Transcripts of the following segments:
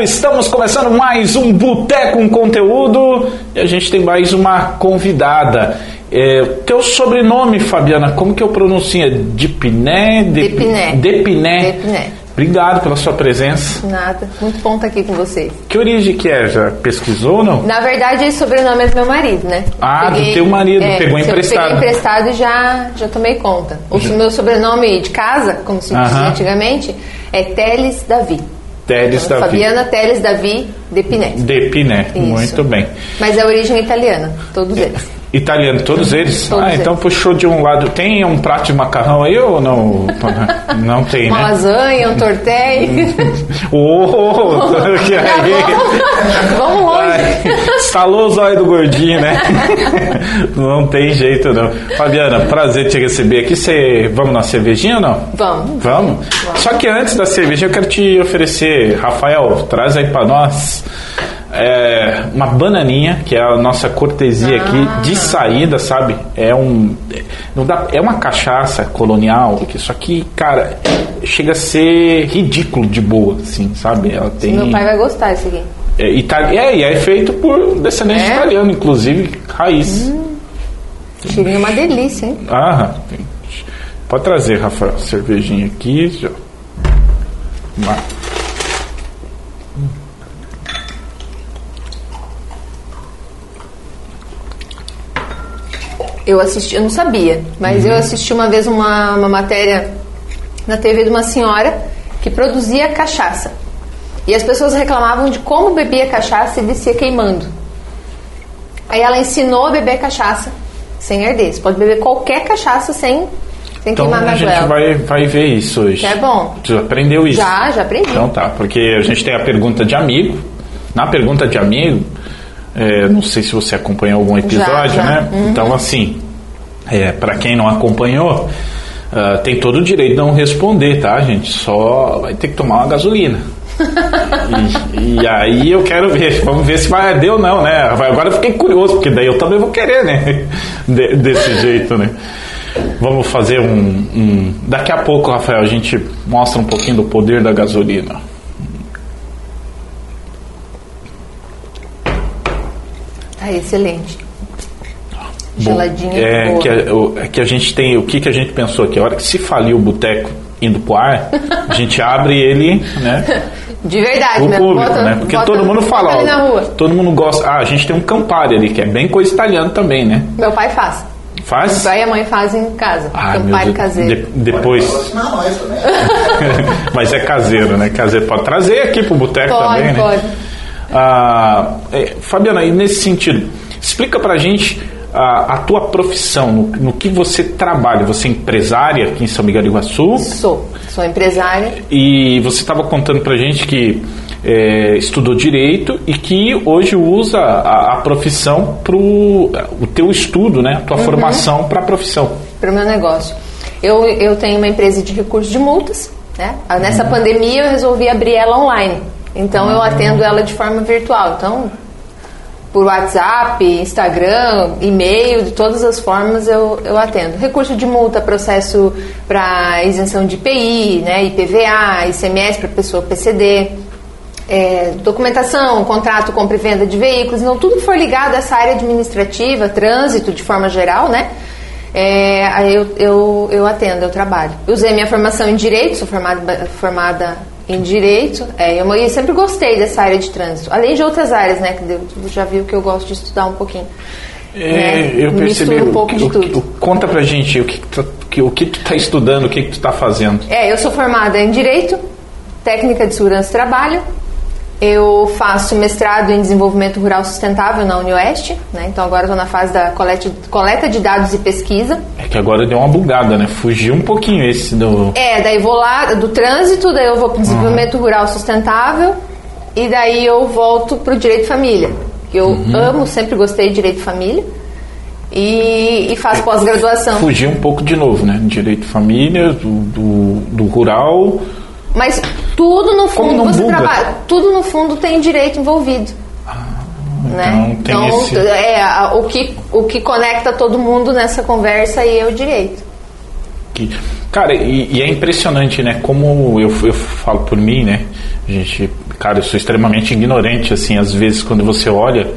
certo, estamos começando mais um Boteco com Conteúdo e a gente tem mais uma convidada. É, teu sobrenome, Fabiana, como que eu pronuncio? É Dipiné? Depiné. Depiné. Depiné. Obrigado pela sua presença. Nada. Muito bom estar aqui com vocês. Que origem que é? Já pesquisou ou não? Na verdade, esse sobrenome é do meu marido, né? Ah, do teu marido, pegou eu emprestado. Peguei emprestado e já, já tomei conta. O meu sobrenome de casa, como se dizia antigamente, é Teles Davi. Teles Davi. Fabiana Teles Davi Depiné. Depiné, Isso. muito bem. Mas é origem italiana, todos eles. Italiano, todos eles? Todos ah, então eles. puxou de um lado. Tem um prato de macarrão aí ou não? Não tem, Uma né? lasanha, um tortéi. Ô, que aí? Vamos longe. Ai, Estalou o zóio do gordinho, né? Não tem jeito, não. Fabiana, prazer te receber aqui. Você... Vamos na cervejinha ou não? Vamos. Vamos? Só que antes da cerveja eu quero te oferecer, Rafael, traz aí pra nós é, uma bananinha, que é a nossa cortesia aqui de saída, sabe? É um. Não dá, é uma cachaça colonial, que isso aqui, cara, chega a ser ridículo de boa, assim, sabe? Ela tem. Meu pai vai gostar disso aqui. É, itali... é, e é feito por descendente É? italiano, inclusive, raiz. Cheirinho é uma delícia, hein? Tem- Pode trazer, Rafael, cervejinha aqui. Já. Uma- Eu assisti, eu não sabia, mas Uhum. eu assisti uma vez uma, uma matéria na TV de uma senhora que produzia cachaça. E as pessoas reclamavam de como bebia cachaça e descia queimando. Aí ela ensinou a beber cachaça sem. Você pode beber qualquer cachaça sem, sem Então queimar na a gente goela. vai, vai ver isso hoje. Que é bom. Tu aprendeu isso? Já, já aprendi. Então tá, porque a gente tem a pergunta de amigo. Na pergunta de amigo, é, não sei se você acompanhou algum episódio, já. né? Uhum. Então assim, é, para quem não acompanhou, ah, tem todo o direito de não responder, tá, gente? Só vai ter que tomar uma gasolina. e, e aí eu quero ver, vamos ver se vai arder ou não, né? Agora eu fiquei curioso, porque daí eu também vou querer, né? De- desse jeito, né? Vamos fazer um, um- Daqui a pouco, Rafael, a gente mostra um pouquinho do poder da gasolina. Tá excelente. Bom, Geladinha. é boa. que, a, o- é que a gente tem. O que, que a gente pensou aqui? A hora que se falir o boteco indo pro ar, a gente abre ele, né? De verdade, O né? público, Bota- né? Porque bota- todo mundo fala, ó, todo mundo gosta. Ah, a gente tem um Campari ali, que é bem coisa italiana também, né? Meu pai faz. Faz? Meu pai e a mãe fazem em casa. Ah, meu Campari Deus. caseiro. De- depois. Mas é caseiro, né? Caseiro. Pode trazer aqui pro boteco Pode, também, né? pode. Ah, é, Fabiana, nesse sentido, explica pra gente a, a tua profissão, no, no que você trabalha. Você é empresária aqui em São Miguel do Iguaçu Sou. Sou empresária. e você estava contando pra gente que é, estudou direito e que hoje usa a, a profissão pro o teu estudo, né? A Uhum. tua formação para a profissão. para o meu negócio. Eu, eu tenho uma empresa de recursos de multas, né? Ah, Nessa Uhum. pandemia eu resolvi abrir ela online. Então eu atendo ela de forma virtual. Então, por WhatsApp, Instagram, e-mail, de todas as formas eu, eu atendo. Recurso de multa, processo para isenção de IPI, né? IPVA, ICMS para pessoa PCD. é, documentação, contrato, compra e venda de veículos, então tudo que for ligado a essa área administrativa, trânsito de forma geral, né? É, eu, eu, eu atendo, eu trabalho. Usei minha formação em Direito, sou formada, formada em Direito, é, eu, eu sempre gostei dessa área de trânsito, além de outras áreas, né? Que eu- tu já viu que eu gosto de estudar um pouquinho. É, né? eu percebi. Misturo um o- pouco o- de tudo. o- conta pra gente o que, que tu, que- o que tu tá estudando, o que, que tu tá fazendo. É, eu sou formada em Direito, Técnica de Segurança do Trabalho. Eu faço mestrado em Desenvolvimento Rural Sustentável na UniOeste, né? Então agora estou na fase da coleta, coleta de dados e pesquisa. É que agora deu uma bugada, né? Fugiu um pouquinho esse do. É, daí vou lá do trânsito, daí eu vou para Desenvolvimento Rural Sustentável e daí eu volto para o Direito de Família. Eu amo, sempre gostei de Direito de Família e, e faço pós-graduação. Fugir um pouco de novo, né? Direito de família, do, do, do rural. Mas tudo no Como fundo, não você tudo no fundo tem direito envolvido. né? então tem esse- é, o, que, o que conecta todo mundo nessa conversa aí é o direito. Que, Cara, e, e, é impressionante, né? Como eu, eu falo por mim, né? Gente, cara, eu sou extremamente ignorante, assim, às vezes quando você olha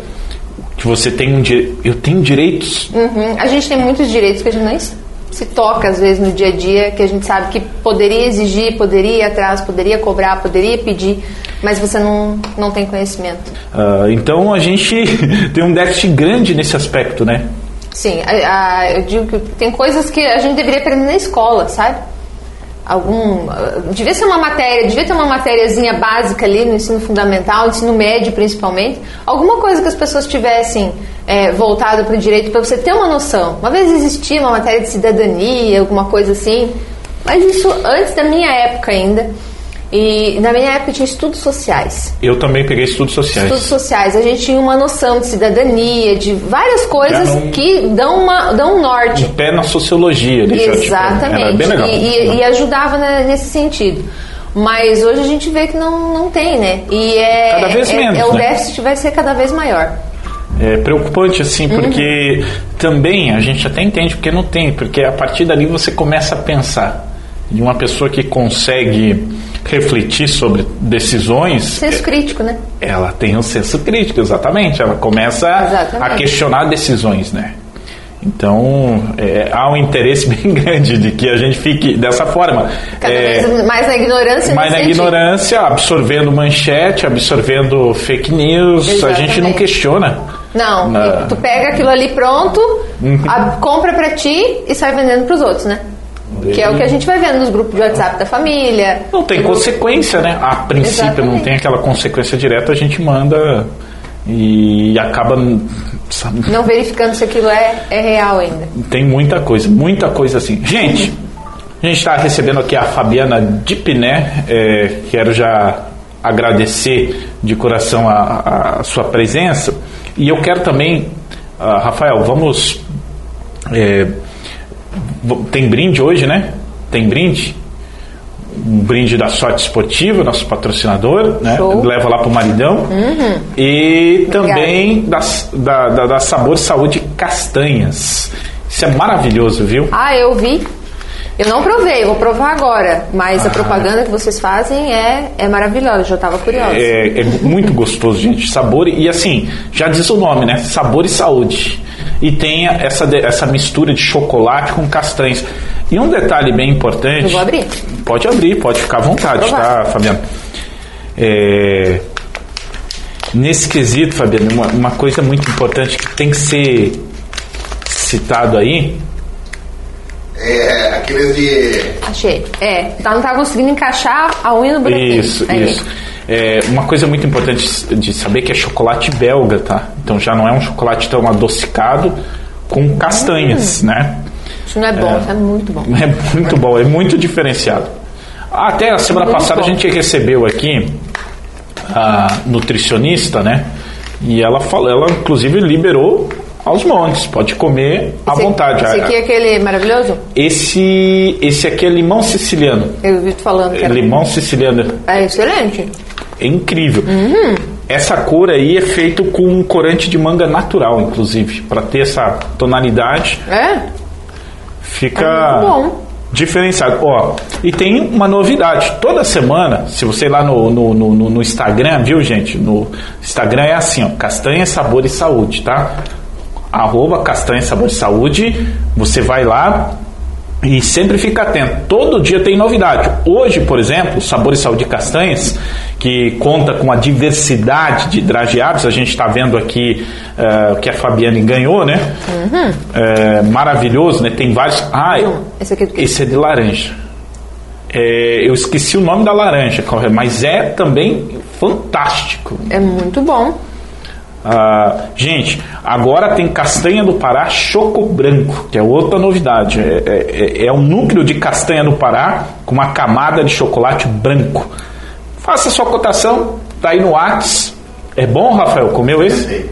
que você tem um eu tenho direitos. Uhum. A gente tem muitos direitos que a gente nem se toca às vezes no dia a dia, que a gente sabe que poderia exigir, poderia ir atrás, poderia cobrar, poderia pedir, mas você não, não tem conhecimento. Uh, então a gente tem um déficit grande nesse aspecto, né? Sim, a, a, eu digo que tem coisas que a gente deveria aprender na escola, sabe? Algum. Devia ser uma matéria, devia ter uma matériazinha básica ali no ensino fundamental, ensino médio principalmente. Alguma coisa que as pessoas tivessem é, voltado para o direito para você ter uma noção. Uma vez existia uma matéria de cidadania, alguma coisa assim, mas isso antes da minha época ainda. E na minha época tinha estudos sociais. Eu também peguei estudos sociais. Estudos sociais. A gente tinha uma noção de cidadania, de várias coisas um, que dão, uma, dão um norte. Um pé na sociologia. Exatamente. Tipo, legal. E, e, e ajudava nesse sentido. Mas hoje a gente vê que não, não tem, né? E é, cada vez é, menos, é, o né? déficit vai ser cada vez maior. É preocupante, assim, porque uhum. também a gente até entende porque não tem, porque a partir dali você começa a pensar de uma pessoa que consegue refletir sobre decisões. Senso crítico, né? Ela tem um senso crítico, exatamente. Ela começa exatamente. a questionar decisões, né? Então, é, há um interesse bem grande de que a gente fique dessa forma. Cada é, vez mais na ignorância. Mais na sentido. ignorância, absorvendo manchete, absorvendo fake news. Exatamente. A gente não questiona. Não, na... tu pega aquilo ali pronto, uhum. a, compra para ti e sai vendendo para os outros, né? Que é o que a gente vai vendo nos grupos de WhatsApp da família. Não tem consequência, né? A princípio Exatamente. não tem aquela consequência direta, a gente manda e acaba sabe? não verificando se aquilo é, é real ainda. Tem muita coisa, muita coisa assim. Gente, a gente está recebendo aqui a Fabiana Dipiné, é, quero já agradecer de coração a, a, sua presença e eu quero também, uh, Rafael, vamos é, tem brinde hoje, né? Tem brinde. Um brinde da Sorte Esportiva, nosso patrocinador, né? Show. Leva lá pro maridão. Uhum. E também das, da, da, da Sabor Saúde Castanhas. Isso é maravilhoso, viu? Ah, eu vi. Eu não provei, vou provar agora. Mas ah. a propaganda que vocês fazem é, é maravilhosa, eu já estava curiosa. É, é muito gostoso, gente. Sabor e assim, já diz o nome, né? Sabor e saúde e tenha essa, essa mistura de chocolate com castanhas. E um detalhe bem importante. Eu vou abrir. Pode abrir, pode ficar à vontade, tá, Fabiano? É, nesse quesito, Fabiano, uma, uma coisa muito importante que tem que ser citado aí. É, aqueles de. Achei. É, tá, não tá conseguindo encaixar a unha no buraquinho. Isso, aí. isso. É, uma coisa muito importante de saber que é chocolate belga, tá? Então já não é um chocolate tão adocicado com castanhas, hum. né? Isso não é bom, é, é muito bom. É muito bom, é muito diferenciado. Até a semana muito passada bom. a gente recebeu aqui a nutricionista, né? E ela falou, ela inclusive liberou aos montes, pode comer à vontade. Esse aqui é aquele maravilhoso? Esse, esse aqui é limão siciliano. Eu vi tu falando que era. Limão siciliano. É excelente. É incrível. Uhum. Essa cor aí é feito com um corante de manga natural, inclusive, para ter essa tonalidade. É? Fica é diferenciado. Ó, e tem uma novidade. Toda semana, se você ir lá no, no, no, no Instagram, viu, gente? No Instagram é assim, ó, castanha, sabor e saúde, tá? Arroba castanha, sabor e saúde. Você vai lá, e sempre fica atento. Todo dia tem novidade. Hoje, por exemplo, Sabor e Saúde Castanhas, que conta com a diversidade de drageados. A gente está vendo aqui uh, que a Fabiane ganhou, né? Uhum. Uh, maravilhoso, né? Tem vários. Ah, esse, aqui é esse é de laranja. É, eu esqueci o nome da laranja, mas é também fantástico. É muito bom. Ah, gente, agora tem castanha do Pará Choco Branco, que é outra novidade. É, é, é um núcleo de castanha do Pará com uma camada de chocolate branco. Faça sua cotação, tá aí no Whats. É bom, Rafael? Comeu esse?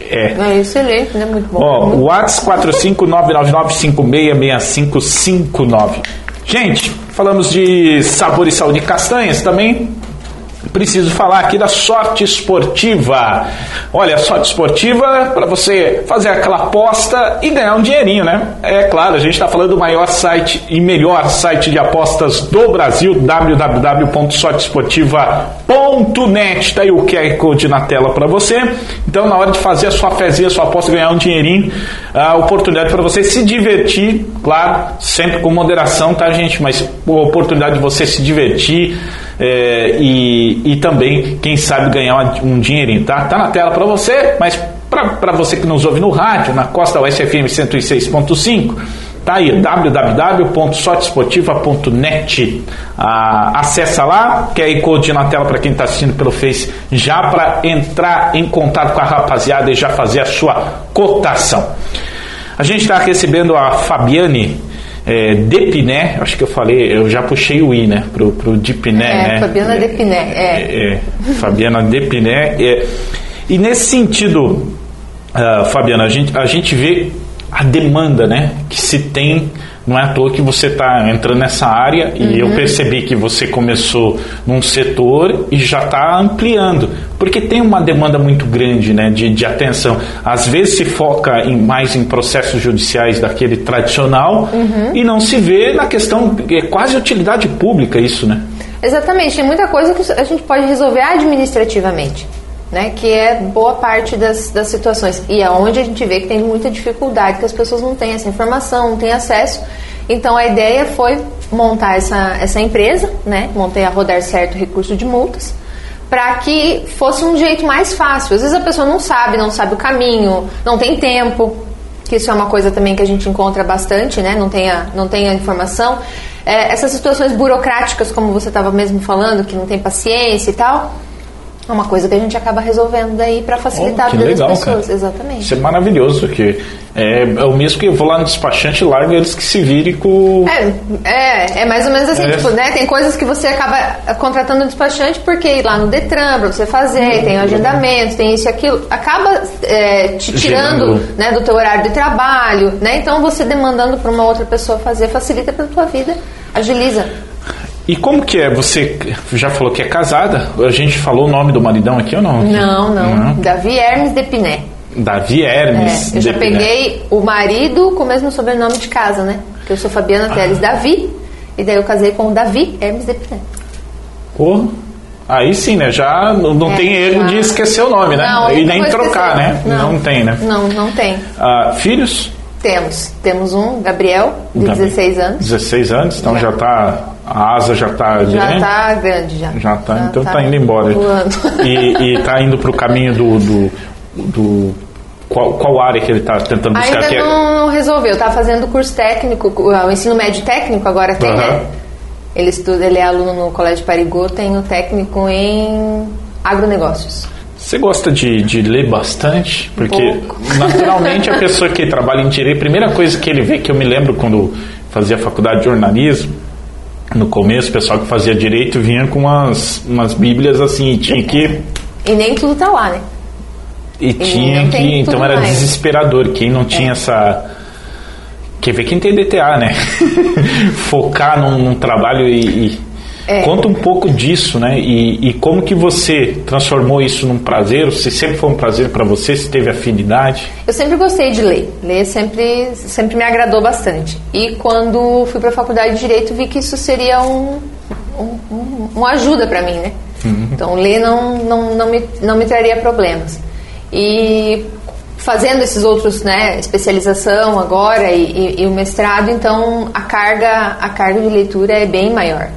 É. É excelente, né? Muito bom. Ó, o Whats 45999566559. Gente, falamos de sabor e saúde de castanhas também preciso falar aqui da sorte esportiva. Olha, sorte esportiva para você fazer aquela aposta e ganhar um dinheirinho, né? É claro, a gente está falando do maior site e melhor site de apostas do Brasil, www.sorteesportiva.net. Tá aí o QR Code na tela para você. Então, na hora de fazer a sua fezinha, a sua aposta, ganhar um dinheirinho, a oportunidade para você se divertir, claro, sempre com moderação, tá, gente? Mas a oportunidade de você se divertir é, e, e também, quem sabe, ganhar um dinheirinho, tá? Tá na tela para você, mas para você que nos ouve no rádio, na Costa USFM 106.5, tá aí, www.sortesportiva.net. Ah, acessa lá, que aí code na tela para quem está assistindo pelo Face, já para entrar em contato com a rapaziada e já fazer a sua cotação. A gente está recebendo a Fabiane é, Depiné, acho que eu falei, eu já puxei o I, né, pro, pro Depiné, É, né? Fabiana Depiné, é. É, é, Fabiana Depiné. É, e nesse sentido, ah, Fabiana, a gente, a gente vê a demanda né, que se tem. Não é à toa que você está entrando nessa área e eu percebi que você começou num setor e já está ampliando, porque tem uma demanda muito grande né, de, de atenção. Às vezes se foca em, mais em processos judiciais daquele tradicional e não se vê na questão, é quase utilidade pública isso, né? Exatamente, tem muita coisa que a gente pode resolver administrativamente, né? Que é boa parte das, das situações. E é onde a gente vê que tem muita dificuldade, que as pessoas não têm essa informação, não têm acesso. Então a ideia foi montar essa, essa empresa, né? Montei a Rodar Certo Recurso de Multas, para que fosse um jeito mais fácil. Às vezes a pessoa não sabe, não sabe o caminho, não tem tempo, que isso é uma coisa também que a gente encontra bastante, né? Não tem a, não tem a informação. É, essas situações burocráticas, como você estava mesmo falando, que não tem paciência e tal, é uma coisa que a gente acaba resolvendo daí para facilitar Oh, a vida legal, das pessoas. cara. Exatamente. Isso é maravilhoso, porque é, é o mesmo que eu vou lá no despachante e largo eles que se virem com. É, é, é mais ou menos assim, É. tipo, né? Tem coisas que você acaba contratando um despachante porque ir lá no Detran pra você fazer, tem o agendamento, tem isso e aquilo, acaba é, te tirando né, do teu horário de trabalho, né? Então você demandando para uma outra pessoa fazer facilita pra tua vida, agiliza. E como que é? Você já falou que é casada? A gente falou o nome do maridão aqui ou não? Não, não. Davi Hermes de Piné. Davi É, Hermes. eu já peguei o marido com o mesmo sobrenome de casa, né? Porque eu sou Fabiana Teles Davi, e daí eu casei com o Davi Hermes de Piné. Porra. Aí sim, né? Já não não É, tem erro já. de esquecer o nome, né? Não, e nem trocar, esquecer. né? Não. tem, né? Não, não tem. Ah, filhos? Temos. Temos um, Gabriel, de Gabi- 16 anos. 16 anos, então já, Já. tá. A asa já tá Já grande. tá grande, já. Já tá, então tá, indo embora. voando. E, e tá indo pro caminho do. do, do- qual, qual área que ele tá tentando buscar? Ainda não, resolveu. Tá fazendo curso técnico, o ensino médio técnico agora tem, Aham. né? Ele estuda, ele é aluno no Colégio Parigô, tem o técnico em agronegócios. Você gosta de, de ler bastante? Porque naturalmente a pessoa que trabalha em direito, a primeira coisa que ele vê, que eu me lembro quando fazia faculdade de jornalismo, no começo, o pessoal que fazia direito vinha com umas, umas bíblias assim, e tinha que. E nem tudo tá lá, né? E tinha não que. Então era mais. É. desesperador. Quem não tinha essa. Quer ver quem tem DTA, né? Focar num, num trabalho e. e- É. Conta um pouco disso, né? E, e como que você transformou isso num prazer? Se sempre foi um prazer para você, se teve afinidade? Eu sempre gostei de ler. Ler sempre, sempre me agradou bastante. E quando fui para a faculdade de Direito, vi que isso seria um, um, um- uma ajuda para mim, né? Então, ler não, não, não, me, não me traria problemas. E fazendo esses outros, né, especialização agora e, e- e o mestrado, então a carga, a carga de leitura é bem maior.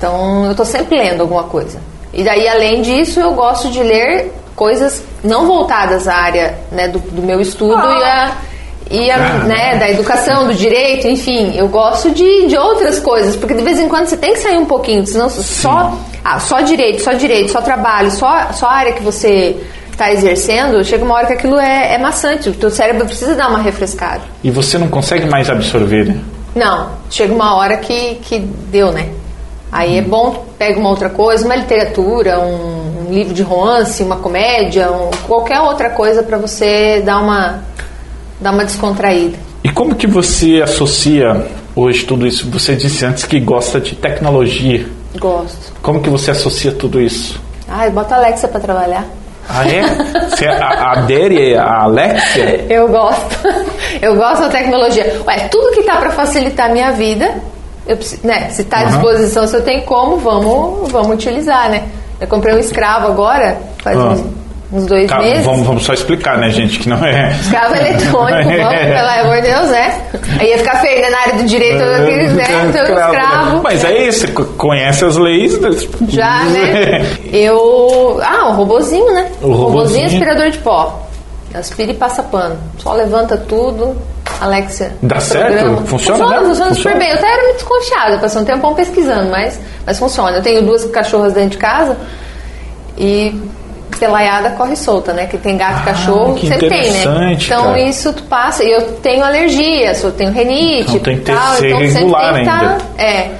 Então, eu estou sempre lendo alguma coisa. E daí, além disso, eu gosto de ler coisas não voltadas à área né, do, do meu estudo e, a, e a, né, da educação, do direito, enfim. Eu gosto de, de outras coisas, porque de vez em quando você tem que sair um pouquinho, senão só, ah, só direito, só direito, só trabalho, só, só a área que você está exercendo, chega uma hora que aquilo é, é maçante, o teu cérebro precisa dar uma refrescada. E você não consegue mais absorver, né? Não, chega uma hora que, que deu, né? Aí é bom, pega uma outra coisa, uma literatura, um, um livro de romance, uma comédia, um- qualquer outra coisa para você dar uma, dar uma descontraída. E como que você associa hoje tudo isso? Você disse antes que gosta de tecnologia. Gosto. Como que você associa tudo isso? Ai, bota a Alexa pra trabalhar. Ah, é? Você a- adere a Alexia? Eu gosto. Eu gosto da tecnologia. Ué, tudo que tá pra facilitar a minha vida, eu né? Se tá à Uhum. disposição, se eu tenho como, vamos, vamos utilizar, né? Eu comprei um escravo agora, faz Ah. uns, uns dois meses. vamos, vamos só explicar, né, gente, que não é. Escravo eletrônico, vamos, pelo amor de Deus, né? Aí ia ficar feio, né? Na área do direito, eu queria, né? Então, Escravo, escravo. né? Mas é isso, co- conhece as leis. né? Já, né? Eu. Ah, um robozinho, né? O robozinho. aspirador de pó. Aspira e passa pano. Só levanta tudo. Alexia. Dá certo? programa. Funciona Funciona, mesmo? funciona super bem. Eu até era muito desconfiada, passei um tempão pesquisando, mas, mas funciona. Eu tenho duas cachorras dentro de casa e pelaiada corre solta, né? Que tem gato e cachorro, que sempre tem, né? interessante, Então cara. isso tu passa. E eu tenho alergia, eu tenho renite. Então tem que ter- tal, ser então sempre regular tem que ainda. tá- é.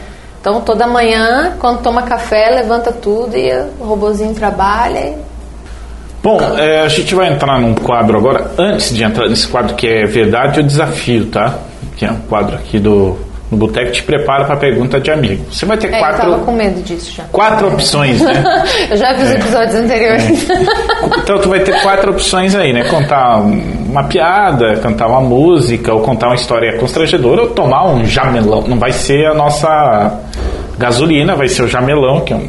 Então toda manhã, quando toma café, levanta tudo e o robozinho trabalha. E... Bom, é, a gente vai entrar num quadro agora. Antes de entrar nesse quadro que é Verdade ou Desafio, tá? Que é um quadro aqui do, do Boteco Te Prepara para Pergunta de Amigo. Você vai ter É, eu quatro, tava com medo disso já. quatro opções, né? eu já vi os episódios anteriores. Então tu vai ter quatro opções aí, né? Contar uma piada, cantar uma música, ou contar uma história constrangedora, ou tomar um jamelão. Não vai ser a nossa gasolina, vai ser o jamelão, que é um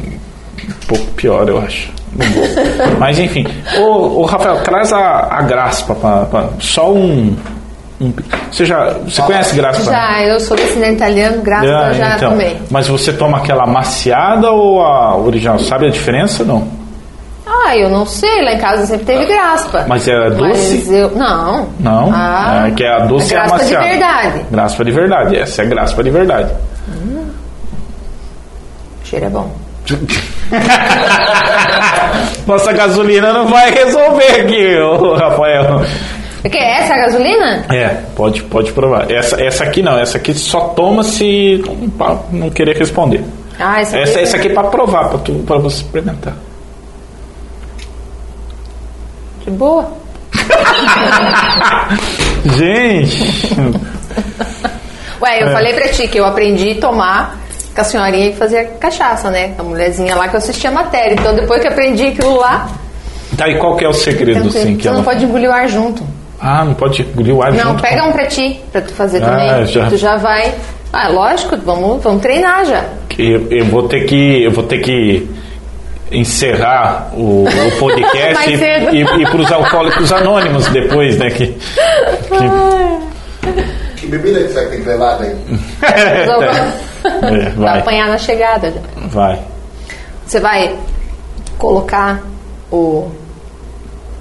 pouco pior, eu acho. Mas enfim. Ô, ô, Rafael, traz a, a graspa, pra, pra- só um, um- Você já. Você conhece graspa? já, eu sou descendente italiano, graças a Ah, Deus já então. tomei. Mas você toma aquela maciada ou a original? Sabe a diferença não? Ah, eu não sei, lá em casa sempre teve graspa. Mas é doce? Mas eu, não. Não, Ah, é que é a doce é a graspa de verdade. Graspa de verdade, essa é graspa de verdade. O cheiro é bom. Nossa gasolina não vai resolver aqui, ô, Rafael. O que é essa a gasolina? É, pode, pode provar. Essa, essa aqui não, essa aqui só toma se não, não querer responder. Ah, essa, Essa, essa aqui é pra provar, pra, tu, pra você experimentar. De boa. Gente, Ué, eu É. falei pra ti que eu aprendi a tomar com a senhorinha que fazia cachaça, né? A mulherzinha lá que eu assistia a matéria. Então depois que aprendi aquilo lá, tá aí qual que é o segredo, assim, que você não ela... pode engolir o ar junto. Ah, não pode engolir o ar Não, junto pega com- um pra ti, pra tu fazer Ah, também. já. Tu já vai. Ah, lógico, vamos, vamos treinar já. Eu, eu vou ter que eu vou ter que encerrar o, o podcast e, cedo. e, e para os alcoólicos anônimos depois, né? Que, que- Que bebida que você tem que levar daí? É, Vai vai, apanhar na chegada vai. Você vai colocar o.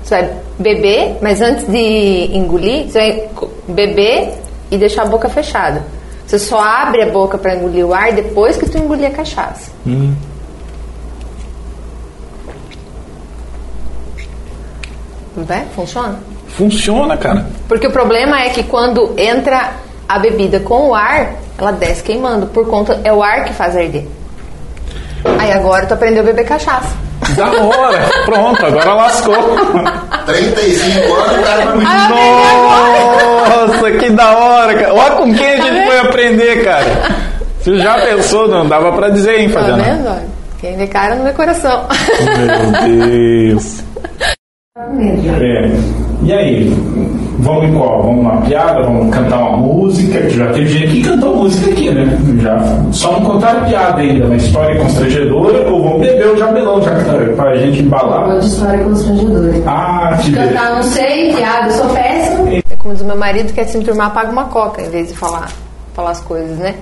Você vai beber, mas antes de engolir, você vai beber e deixar a boca fechada. Você só abre a boca para engolir o ar depois que tu engolir a cachaça. Vai? Funciona? Funciona, cara. Porque o problema é que quando entra a bebida com o ar, ela desce queimando. Por conta, é o ar que faz arder. Aí agora tu aprendeu a beber cachaça. Da hora. Pronto, agora lascou. 35 anos, cara Nossa, que da hora, cara. Olha com quem a gente vendo? foi aprender, cara. Você já pensou, não dava pra dizer, hein, Tá Fabiana? vendo? olha? Quem vê cara não vê coração. Meu Deus. É. E aí? Vamos em qual? Vamos numa piada? Vamos cantar uma música? Já teve gente que cantou música aqui, né? Já. Só não contaram piada ainda, uma história constrangedora ou vamos beber o jabelão já pra gente embalar. de história constrangedora. Ah, que. Cantar não sei, piada, eu sou péssima. É como diz o meu marido, que é se enturmar, paga uma coca, em vez de falar, falar as coisas, né?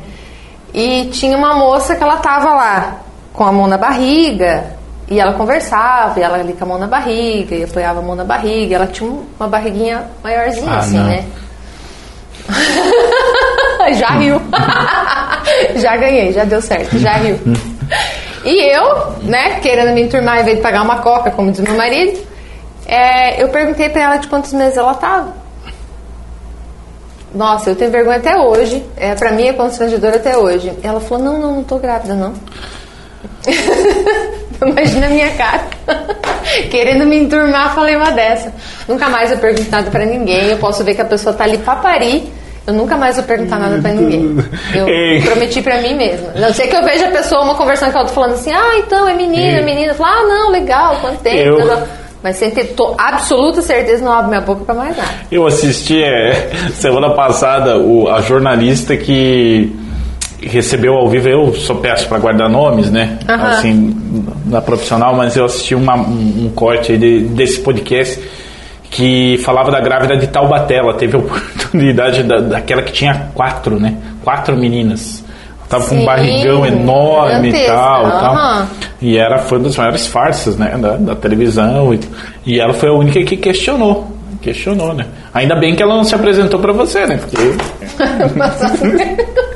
E tinha uma moça que ela tava lá, com a mão na barriga, e ela conversava, e ela ali com a mão na barriga, e apoiava a mão na barriga, e ela tinha um- uma barriguinha maiorzinha, Ah, assim, não. né? já riu. já ganhei, já deu certo, já riu. E eu, né, querendo me enturmar em vez de pagar uma coca, como diz meu marido, é, eu perguntei pra ela de quantos meses ela tava. Nossa, eu tenho vergonha até hoje. É, pra mim é constrangedor até hoje. Ela falou, não, não, não tô grávida, não. Imagina a minha cara. Querendo me enturmar, falei uma dessa. Nunca mais eu pergunto nada pra ninguém. Eu posso ver que a pessoa tá ali pra parir. Eu nunca mais vou perguntar nada pra ninguém. Eu Ei. prometi pra mim mesma. A não ser que eu veja a pessoa, uma conversando com a outra, falando assim, ah, então é menina, é menina. Eu falo, ah, não, legal, quanto tempo. Mas sem ter to- absoluta certeza, não abro minha boca pra mais nada. Eu assisti é, semana passada o, a jornalista que recebeu ao vivo, eu sou péssimo para guardar nomes, né? Aham. Assim, na profissional, mas eu assisti uma- um, um corte de- desse podcast que falava da grávida de Taubaté. Ela teve a oportunidade da, daquela que tinha quatro, né? Quatro meninas. Tava com um Sim, barrigão enorme e tal, tal. aham. E era, foi uma das maiores farsas, né, da, da televisão. E, e ela foi a única que questionou. Questionou, né? Ainda bem que ela não se apresentou pra você, né? Porque...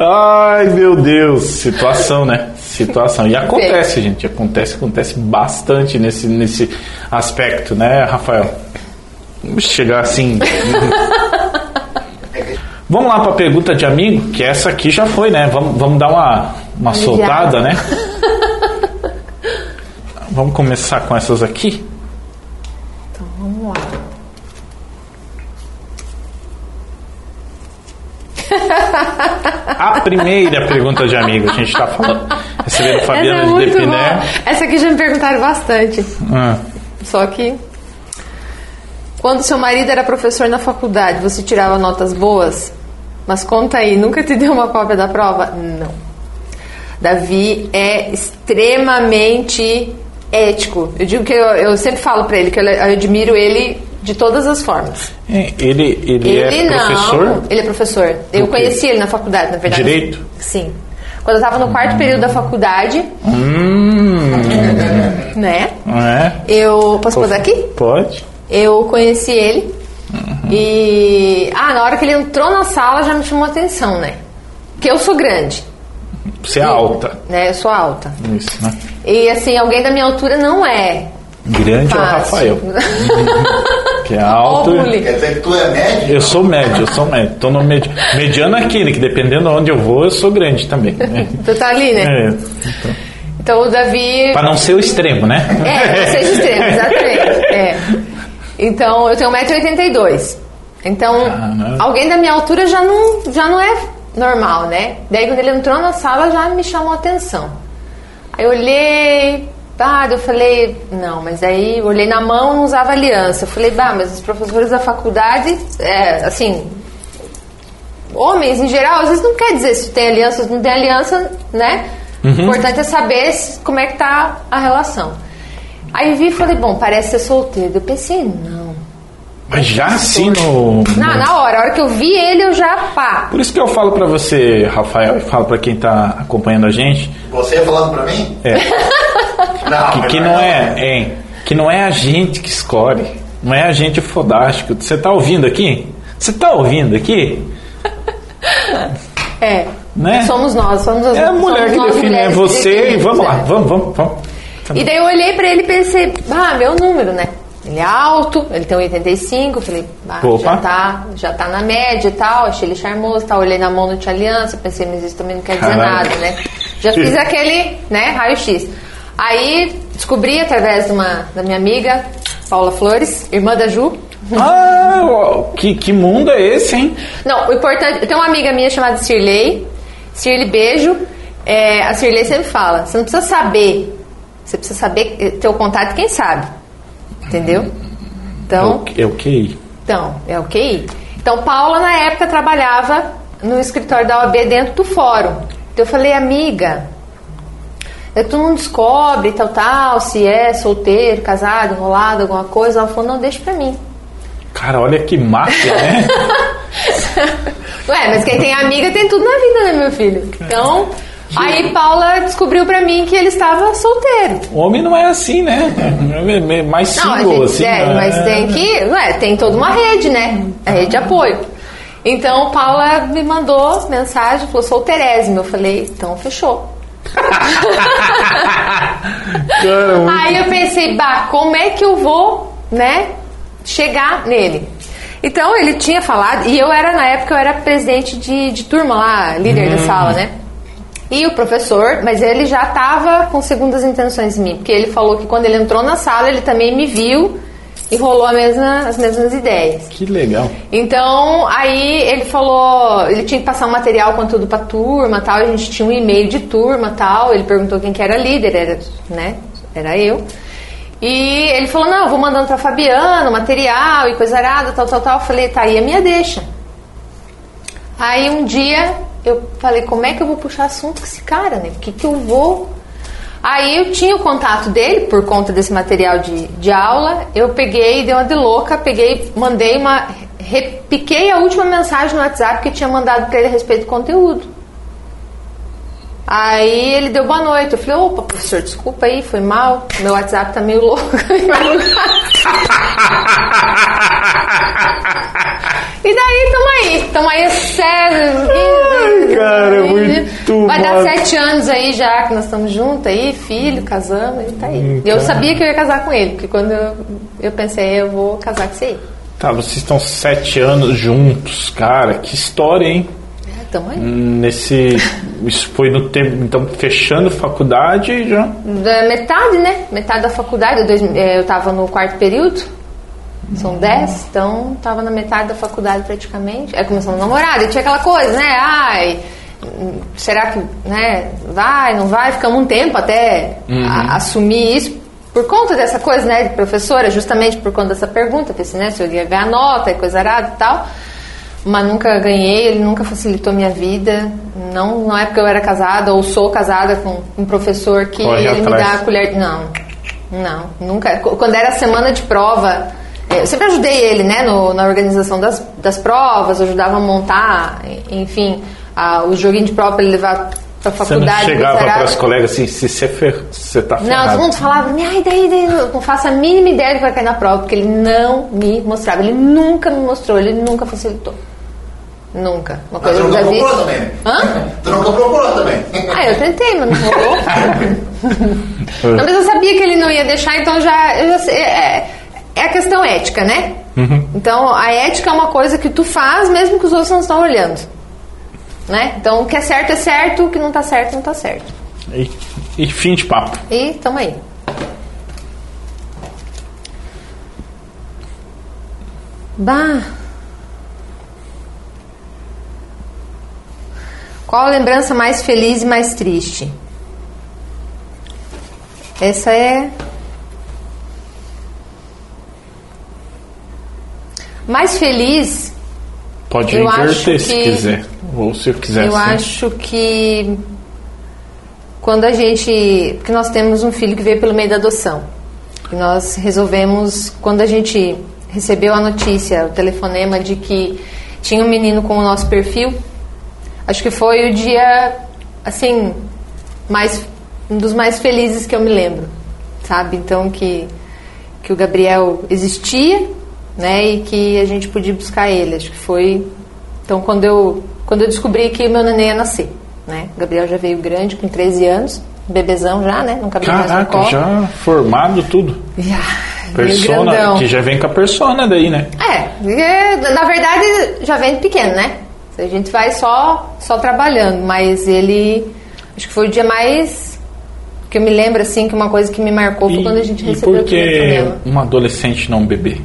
Ai, meu Deus. Situação, né? Situação. E acontece, gente. Acontece, acontece bastante nesse, nesse aspecto, né, Rafael? Vamos chegar assim... Vamos lá para a pergunta de amigo, que essa aqui já foi, né? Vamos, vamos dar uma, uma soltada, né? vamos começar com essas aqui. Então, vamos lá. A primeira pergunta de amigo, a gente está falando. Recebendo Essa Fabiana é de Depiné. boa. Essa aqui já me perguntaram bastante. Ah, Só que. Quando seu marido era professor na faculdade, você tirava notas boas? Mas conta aí, nunca te deu uma cópia da prova? Não. Davi é extremamente ético. Eu digo que eu, eu sempre falo pra ele que eu, eu admiro ele de todas as formas. é, ele, ele, é não, professor? ele é professor. Eu conheci ele na faculdade, na verdade. Direito? Sim. Quando eu tava no quarto período da faculdade, Hum, né? é. Eu. Posso posar aqui? Pode. Eu conheci ele e. Ah, na hora que ele entrou na sala já me chamou a atenção, né? Porque eu sou grande. Você é alta. Né? Eu sou alta. Isso, né? E assim, alguém da minha altura não é. Grande é o fácil. Rafael. Que é alto. o. Quer dizer que tu é médico? Eu sou médio, eu sou médio. Tô no medi mediano aqui, né? Que dependendo de onde eu vou, eu sou grande também. né? Tu tá ali, né? É, então, Então o Davi. pra não ser o extremo, né? É, não seja extremo, exatamente. É. Então, eu tenho 1,82m. Então, Caramba. alguém da minha altura já não, já não é normal, né? Daí, quando ele entrou na sala, já me chamou a atenção. Aí eu olhei, bah, eu falei, não, mas aí eu olhei na mão não usava aliança. Eu falei, bah, mas os professores da faculdade, é, assim, homens em geral, às vezes não quer dizer se tem aliança ou não tem aliança, né? O importante é saber se- como é que tá a relação. Aí vi e falei, bom, parece ser solteiro. Eu pensei, não. Mas já assim no. Na, na hora, a hora que eu vi ele, eu já pá. Por isso que eu falo pra você, Rafael, e falo pra quem tá acompanhando a gente, Você falando pra mim? é, Não, que, que não é, é, que não é a gente que escolhe, não é a gente fodástico. Você tá ouvindo aqui? Você tá ouvindo aqui? É. Né? Somos nós, somos as É a mulher que define, é você e definimos, vamos lá, né? vamos, vamos, vamos. E daí eu olhei pra ele e pensei, ah, meu número, né? Ele é alto, ele tem 85, eu falei, ah, já tá, já tá na média e tal, achei ele charmoso, tal, olhei na mão, não tinha aliança, pensei, mas isso também não quer dizer Caralho. nada, né? Já fiz aquele, né, raio-x. Aí descobri através de uma da minha amiga, Paula Flores, irmã da Ju. Ah, que, que mundo é esse, hein? Não, o importante, eu tenho uma amiga minha chamada Cirlei, Cirlei beijo. É, a Cirlei sempre fala, você não precisa saber, você precisa saber eh, ter o contato de quem sabe. Entendeu? Então, É o QI. então, é o QI. Então, Paula, na época, trabalhava no escritório da OAB dentro do fórum. Então, eu falei, amiga, é que tu não descobre tal, tal, se é solteiro, casado, enrolado, alguma coisa. Ela falou, não, deixa pra mim. Cara, olha que máfia, né? Ué, mas quem tem amiga tem tudo na vida, né, meu filho? Então, aí Paula descobriu pra mim que ele estava solteiro. O homem não é assim, né? É mais Não, single, gente, assim. é, né? mas tem que. Ué, tem toda uma rede, né? A rede de apoio. Então, Paula me mandou mensagem, falou solteirésima. Eu falei, então fechou. Cara, muito- Aí eu pensei, bah, como é que eu vou, né, chegar nele? Então ele tinha falado, e eu era, na época, eu era presidente de, de turma lá, líder da sala, né? E o professor, mas ele já estava com segundas intenções em mim, porque ele falou que quando ele entrou na sala, ele também me viu e rolou mesma, as mesmas ideias. Que legal. Então, aí ele falou, ele tinha que passar um material com tudo pra turma, tal, a gente tinha um e-mail de turma, tal, ele perguntou quem que era líder, era, né, era eu. E ele falou, não, eu vou mandando pra Fabiana o material e coisa arada, tal, tal, tal. Eu falei, tá aí a minha deixa. Aí um dia eu falei, como é que eu vou puxar assunto com esse cara, né? O que, que eu vou. Aí eu tinha o contato dele por conta desse material de, de aula. Eu peguei, dei uma de louca, peguei, mandei uma. Repiquei a última mensagem no WhatsApp que tinha mandado para ele a respeito do conteúdo. Aí ele deu boa noite. Eu falei, opa, professor, desculpa aí, foi mal. Meu WhatsApp tá meio louco. e daí, tamo aí. Tamo aí, sério. Ai, cara, muito Vai dar sete anos aí já que nós estamos juntos aí, filho, casamos, e tá aí. Hum, eu sabia que eu ia casar com ele, porque quando eu, eu pensei, eu vou casar com você aí. Tá, vocês estão sete anos juntos, cara. Que história, hein? É, tamo aí. Nesse. Isso foi no tempo. Então, fechando faculdade já. Da metade, né? Metade da faculdade. Eu, dois- eh, eu tava no quarto período. São dez, então tava na metade da faculdade praticamente. Aí começamos a namorar, e tinha aquela coisa, né? Ai, será que, né? Vai, não vai? Ficamos um tempo até a- assumir isso. Por conta dessa coisa, né, de professora, justamente por conta dessa pergunta, pensei, né, se eu ia ganhar nota e coisa arada e tal. Mas nunca ganhei, ele nunca facilitou minha vida. Não, não é porque eu era casada ou sou casada com um professor que Corre ele me atrás. dá a colher. Não, não, nunca. Qu- Quando era semana de prova, eh, eu sempre ajudei ele, né, no- na organização das, das provas, ajudava a montar, enfim, a- o joguinho de prova para ele levar pra Você não faculdade. chegava para as colegas assim, se você, fer... tá Não, ferrado. todo mundo falava ai, daí, daí, eu não faço a mínima ideia de que vai cair na prova, porque ele não me mostrava, ele nunca me mostrou, ele nunca facilitou. Nunca. Uma Mas coisa tu que eu nunca já vi. procurou também. Hã? Tu nunca procurou também. Ah, eu tentei, mas não rolou. não, mas eu sabia que ele não ia deixar, então já. Eu já sei, é, é a questão ética, né? Então a ética é uma coisa que tu faz mesmo que os outros não estão olhando. Né? Então o que é certo é certo, o que não tá certo não tá certo. E, e fim de papo. E tamo aí. Bah. Qual a lembrança mais feliz e mais triste? Essa é. Mais feliz, Pode Eu inverter se que- quiser. Ou se quiser. eu assim. acho que quando a gente. Porque nós temos um filho que veio pelo meio da adoção. E nós resolvemos, quando a gente recebeu a notícia, o telefonema de que tinha um menino com o nosso perfil, acho que foi o dia, assim, mais um dos mais felizes que eu me lembro, sabe? Então que que o Gabriel existia, né, e que a gente podia buscar ele. Acho que foi então quando eu quando eu descobri que meu neném ia nascer, né? O Gabriel já veio grande com 13 anos, bebezão já, né? Não cabia mais no Caraca, colo. já formado tudo. Já, Persona, que já vem com a persona daí, né? É, é, na verdade já vem pequeno, né? A gente vai só só trabalhando, mas ele acho que foi o dia mais que eu me lembro assim que uma coisa que me marcou foi E, quando a gente e recebeu por o que telefonema. um adolescente não bebê?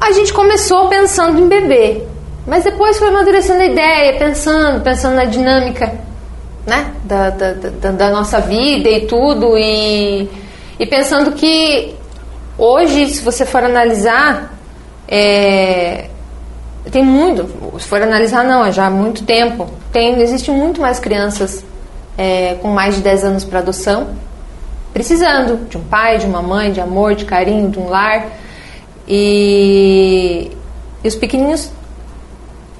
A gente começou pensando em bebê, mas depois foi amadurecendo a ideia, pensando, pensando na dinâmica, né, da, da, da, da nossa vida e tudo, e, e pensando que hoje, se você for analisar, é, tem muito, se for analisar não, é já há muito tempo, tem, existe muito mais crianças é, com mais de 10 anos para adoção, precisando de um pai, de uma mãe, de amor, de carinho, de um lar. E, e os pequenininhos,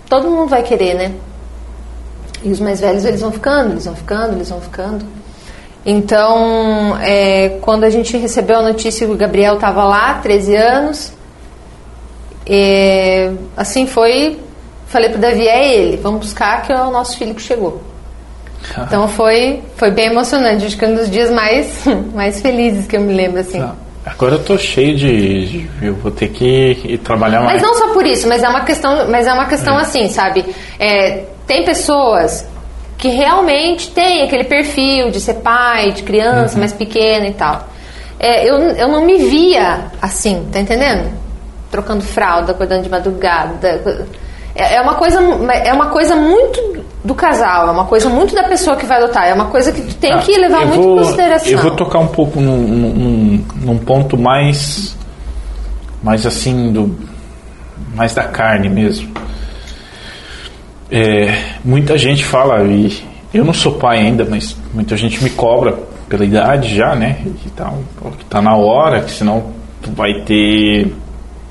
todo mundo vai querer, né? E os mais velhos, eles vão ficando, eles vão ficando, eles vão ficando. Então, é, quando a gente recebeu a notícia o Gabriel estava lá, 13 anos, é, assim foi. Falei pro Davi, é ele, vamos buscar que é o nosso filho que chegou. Então foi, foi bem emocionante, acho que é um dos dias mais, mais felizes que eu me lembro, assim. Tá. Agora eu tô cheio de. Eu vou ter que ir trabalhar mais. Mas não só por isso, mas é uma questão, mas é uma questão assim, sabe? É, tem pessoas que realmente têm aquele perfil de ser pai, de criança mais pequena e tal. é, eu, eu não me via assim, tá entendendo? Trocando fralda, acordando de madrugada. É, é uma coisa, é uma coisa muito do casal, é uma coisa muito da pessoa que vai adotar, é uma coisa que tu tem Tá, que levar muito vou- em consideração. Eu vou tocar um pouco num, num, num ponto mais. mais assim, do. mais da carne mesmo. É, muita gente fala, e eu não sou pai ainda, mas muita gente me cobra pela idade já, né? E tal, que tá na hora, que senão tu vai ter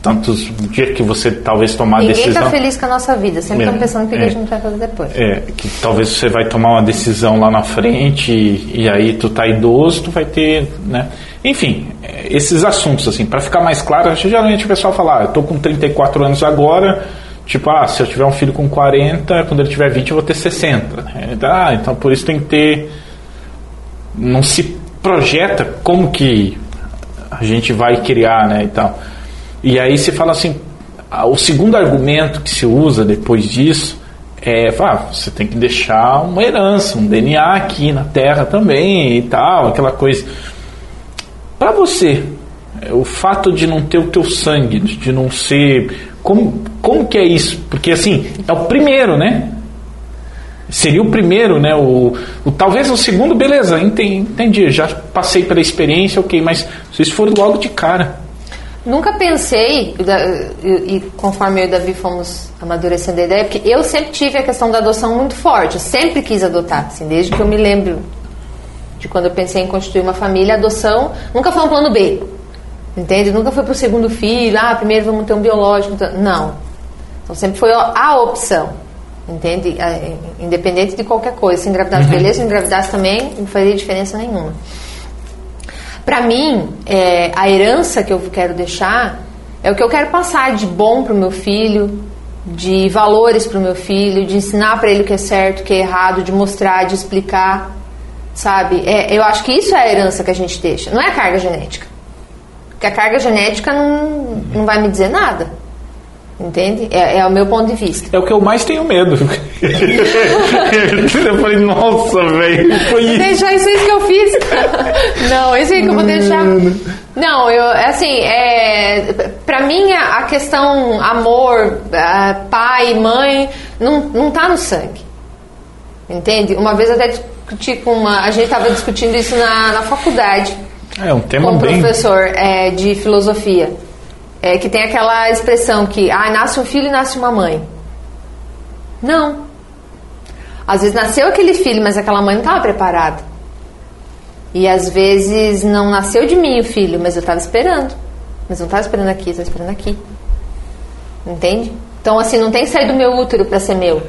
tantos. O dia que você talvez tomar Ninguém decisão. tá feliz com a nossa vida, sempre É, estão pensando o que é. a gente vai fazer depois. É, que talvez você vai tomar uma decisão lá na frente e, e aí tu tá idoso, tu vai ter, né? Enfim, é, esses assuntos, assim, para ficar mais claro, geralmente o pessoal fala, ah, eu tô com 34 anos agora, tipo, ah, se eu tiver um filho com 40, quando ele tiver 20 eu vou ter 60. É, ah, então por isso tem que ter... Não se projeta como que a gente vai criar, né, e tal. E aí se fala assim, ah, o segundo argumento que se usa depois disso é, ah, você tem que deixar uma herança, um DNA aqui na Terra também e tal, aquela coisa. Para você, o fato de não ter o teu sangue, de não ser, como, como que é isso? Porque assim, é o primeiro, né? Seria o primeiro, né? O, o- talvez o segundo, beleza, entendi, já passei pela experiência, ok, mas vocês foram logo de cara. Nunca pensei, e conforme eu e o Davi fomos amadurecendo a ideia, porque eu sempre tive a questão da adoção muito forte, eu sempre quis adotar, assim, desde que eu me lembro de quando eu pensei em constituir uma família, a adoção nunca foi um plano B, entende? Nunca foi pro segundo filho, ah, primeiro vamos ter um biológico, então- não. Então sempre foi a opção, entende? Independente de qualquer coisa, se engravidasse, beleza, se engravidasse também, não faria diferença nenhuma. Para mim, é, a herança que eu quero deixar é o que eu quero passar de bom pro meu filho, de valores pro meu filho, de ensinar para ele o que é certo, o que é errado, de mostrar, de explicar, sabe? É, eu acho que isso é a herança que a gente deixa, não é a carga genética. Porque a carga genética não, não vai me dizer nada, entende? É, é o meu ponto de vista. É o que eu mais tenho medo. eu falei, nossa, velho, foi isso. Deixar isso aí que eu fiz. Não, esse aí que eu vou deixar. Não, eu, assim, é, pra mim a, a questão amor, ah, pai, mãe, não, não tá no sangue. Entende? Uma vez eu até discuti com uma. A gente tava discutindo isso na, na faculdade É um tema com um bem. professor é, de filosofia. É, que tem aquela expressão que ah, nasce um filho e nasce uma mãe. Não. Às vezes nasceu aquele filho, mas aquela mãe não estava preparada. E às vezes não nasceu de mim o filho, mas eu estava esperando. Mas não estava esperando aqui, estava esperando aqui. Entende? Então, assim, não tem que sair do meu útero para ser meu.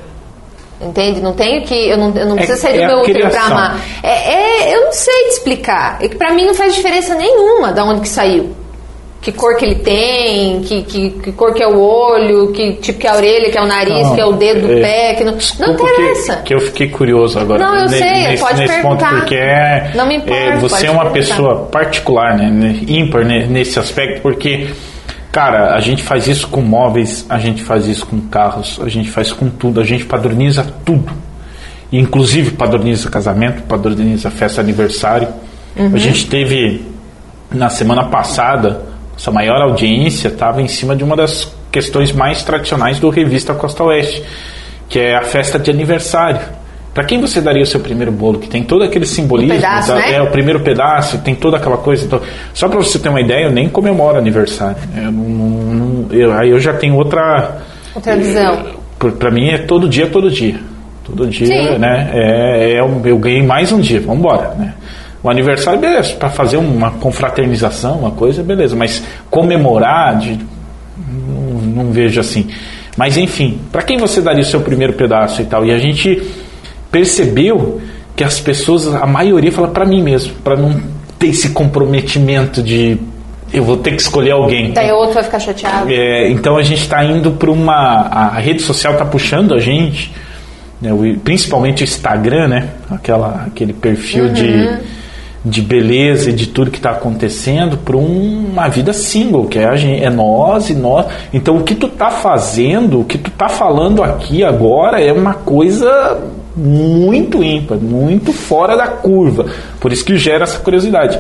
Entende? Não tenho que. Eu não, eu não É- preciso sair é do meu útero para amar. É, é- eu não sei te explicar. É que pra mim não faz diferença nenhuma da onde que saiu. Que cor que ele tem, que, que, que cor que é o olho, que tipo que é a orelha, que é o nariz, Não, que é o dedo do é, pé, que não, não interessa. Que, que eu fiquei curioso agora. Não, eu ne- sei, nesse, pode nesse ponto, perguntar. porque é, Não me importa, é, você é uma perguntar. pessoa particular, né, né, ímpar né, nesse aspecto, porque, cara, a gente faz isso com móveis, a gente faz isso com carros, a gente faz com tudo, a gente padroniza tudo. Inclusive padroniza casamento, padroniza festa aniversário. Uhum. A gente teve na semana passada, essa maior audiência estava em cima de uma das questões mais tradicionais do Revista Costa Oeste, que é a festa de aniversário. Para quem você daria o seu primeiro bolo? Que tem todo aquele simbolismo. pedaço, da- né? É, o primeiro pedaço, tem toda aquela coisa. então- só para você ter uma ideia, eu nem comemoro aniversário. Eu não- eu- aí eu já tenho outra. Outra visão. Para mim é todo dia, todo dia. Todo dia, Sim. né? É, é eu ganhei mais um dia, vamos embora, né? O aniversário, beleza, para fazer uma confraternização, uma coisa, beleza, mas comemorar, de, não, não vejo assim. Mas enfim, para quem você daria o seu primeiro pedaço e tal? E a gente percebeu que as pessoas, a maioria fala para mim mesmo, para não ter esse comprometimento de eu vou ter que escolher alguém. Daí outro vai ficar chateado. É, então a gente está indo para uma. A rede social está puxando a gente, né, o- principalmente o Instagram, né? Aquela, aquele perfil de, de beleza e de tudo que está acontecendo, para uma vida single, que é, a gente, é nós e nós. Então o que tu tá fazendo, o que tu tá falando aqui agora é uma coisa muito ímpar, muito fora da curva. Por isso que gera essa curiosidade.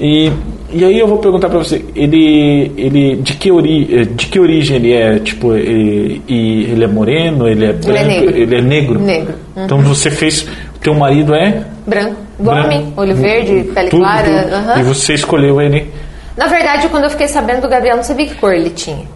E, e aí eu vou perguntar para você, ele, ele de, que ori, de que origem ele é? Tipo, ele, e ele é moreno, ele é branco, Ele é negro. ele é negro? Negro. Uhum. Então você fez, teu marido é? Branco. Igual a branco, mim. Olho verde, pele tudo, clara. tudo. aham. E você escolheu ele? Na verdade, quando eu fiquei sabendo do Gabriel, não sabia que cor ele tinha.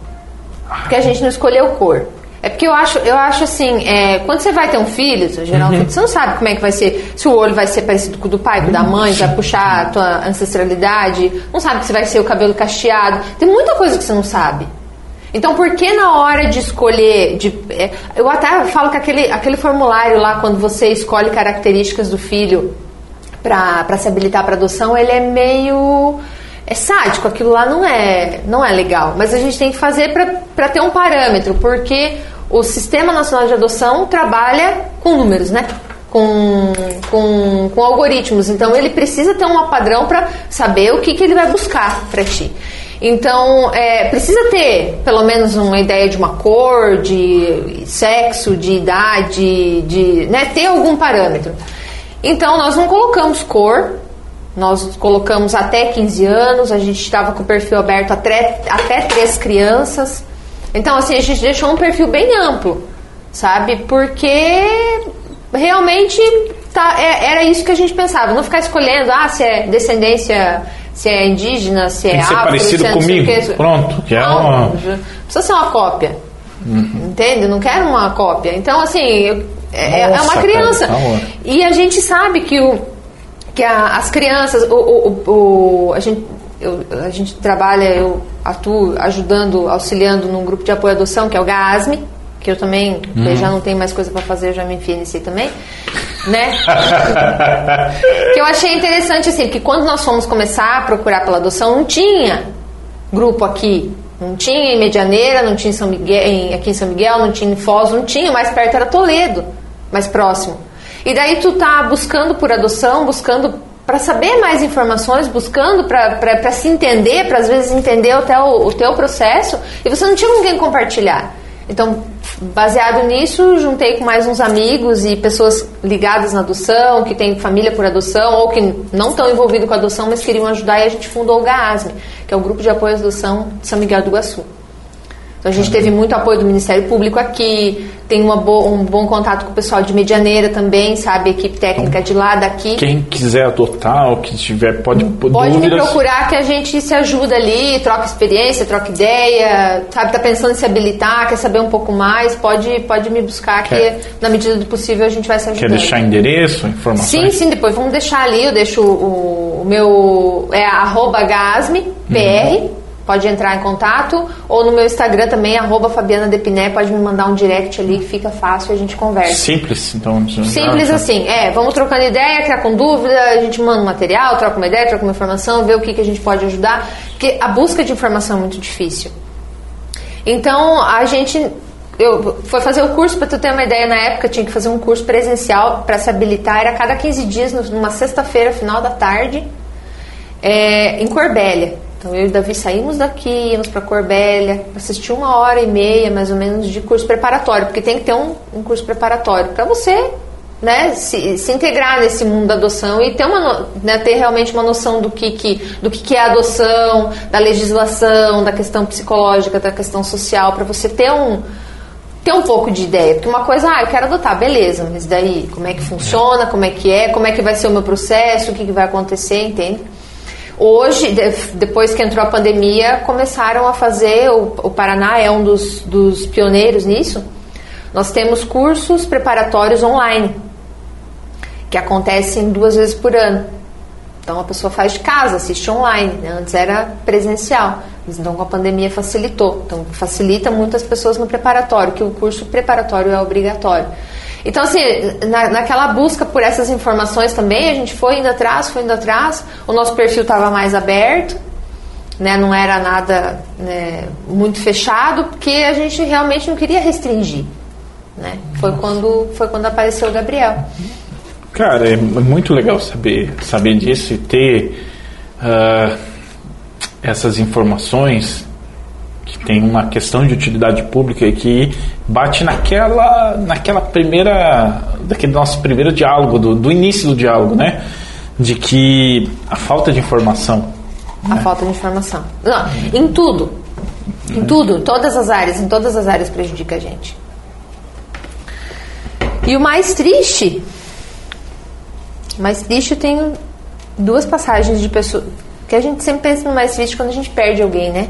Porque a gente não escolheu cor. É porque eu acho, eu acho assim, é, quando você vai ter um filho, seu geral, Uhum. você não sabe como é que vai ser, se o olho vai ser parecido com o do pai, com o da mãe, vai puxar a tua ancestralidade, não sabe se vai ser o cabelo cacheado. Tem muita coisa que você não sabe. Então, por que na hora de escolher, de, é, eu até falo que aquele, aquele formulário lá, quando você escolhe características do filho para se habilitar para adoção, ele é meio é sádico, aquilo lá não é, não é legal. Mas a gente tem que fazer para ter um parâmetro, porque o Sistema Nacional de Adoção trabalha com números, né? Com, com, com algoritmos. Então ele precisa ter um padrão para saber o que, que ele vai buscar para ti. Então, é, precisa ter pelo menos uma ideia de uma cor, de sexo, de idade, de né, ter algum parâmetro. Então, nós não colocamos cor, nós colocamos até 15 anos, a gente estava com o perfil aberto até, até três crianças. Então, assim, a gente deixou um perfil bem amplo, sabe? Porque realmente tá, é- era isso que a gente pensava. Não ficar escolhendo, ah, se é descendência, se é indígena, se Tem é que afro, parecido se é comigo. quê. Pronto, que é Não, uma- Precisa ser uma cópia. Entende? Não quero uma cópia. Então, assim, eu- é, é Nossa, uma cara, criança. da hora. E a gente sabe que, o, que a- as crianças, o, o- o- a, gente, eu- a gente trabalha, eu atuo ajudando, auxiliando num grupo de apoio à adoção, que é o GASME, que eu também Uhum. eu já não tenho mais coisa para fazer, eu já me enfiei aí também, né? que eu achei interessante, assim, porque quando nós fomos começar a procurar pela adoção, não tinha grupo aqui. Não tinha em Medianeira, não tinha em São Miguel, em- aqui em São Miguel, não tinha em Foz, não tinha, mais perto era Toledo, mais próximo. E daí tu tá buscando por adoção, buscando para saber mais informações, buscando para se entender, para às vezes entender até o, o teu processo, e você não tinha com quem compartilhar. Então, baseado nisso, juntei com mais uns amigos e pessoas ligadas na adoção, que têm família por adoção ou que não estão envolvidos com a adoção, mas queriam ajudar e a gente fundou o GAASME, que é o Grupo de Apoio à Adoção de São Miguel do Iguaçu. Então a gente teve muito apoio do Ministério Público aqui, tem bo- um bom contato com o pessoal de Medianeira também, sabe? Equipe técnica de lá, daqui. Quem quiser adotar ou que tiver, pode Pode me dúvidas. procurar que a gente se ajuda ali, troca experiência, troca ideia, sabe? Tá pensando em se habilitar, quer saber um pouco mais, pode, pode me buscar que Quer- na medida do possível a gente vai se Quer ajudando. deixar endereço, informações? Sim, sim, depois vamos deixar ali, eu deixo o, o meu, é arroba gasme, PR, pode entrar em contato, ou no meu Instagram também, arroba Fabiana Depiné, pode me mandar um direct ali que fica fácil e a gente conversa. Simples, então. Simples ah, assim, é, vamos trocando ideia, criar com dúvida, a gente manda um material, troca uma ideia, troca uma informação, vê o que, que a gente pode ajudar, porque a busca de informação é muito difícil. Então, a gente eu foi fazer o curso para tu ter uma ideia na época tinha que fazer um curso presencial para se habilitar era cada 15 dias numa sexta-feira final da tarde é, em Corbélia então eu e o Davi saímos daqui íamos para Corbélia assistir uma hora e meia mais ou menos de curso preparatório porque tem que ter um, um curso preparatório para você né, se, se integrar nesse mundo da adoção e ter, uma, né, ter realmente uma noção do que, que, do que, que é a adoção, da legislação, da questão psicológica, da questão social, para você ter um, ter um pouco de ideia. Porque uma coisa, ah, eu quero adotar, beleza, mas daí, como é que funciona, como é que é, como é que vai ser o meu processo, o que, que vai acontecer, entende? Hoje, de- depois que entrou a pandemia, começaram a fazer, o, o Paraná é um dos, dos pioneiros nisso, nós temos cursos preparatórios online, que acontecem duas vezes por ano. Então a pessoa faz de casa, assiste online. né? Antes era presencial. Mas Então com a pandemia facilitou. Então facilita muitas pessoas no preparatório, que o curso preparatório é obrigatório. Então assim, na, naquela busca por essas informações também, a gente foi indo atrás, foi indo atrás. O nosso perfil estava mais aberto, né? Não era nada né, muito fechado, porque a gente realmente não queria restringir. Né? Foi quando foi quando apareceu o Gabriel. Cara, é muito legal saber, saber disso e ter ah, essas informações que tem uma questão de utilidade pública e que bate naquela, naquela primeira, daquele nosso primeiro diálogo, do, do início do diálogo, né? De que a falta de informação A falta de informação. Não, em tudo. Em tudo, todas as áreas, em todas as áreas prejudica a gente. E o mais triste, o mais triste tenho duas passagens de pessoas que a gente sempre pensa no mais triste quando a gente perde alguém, né?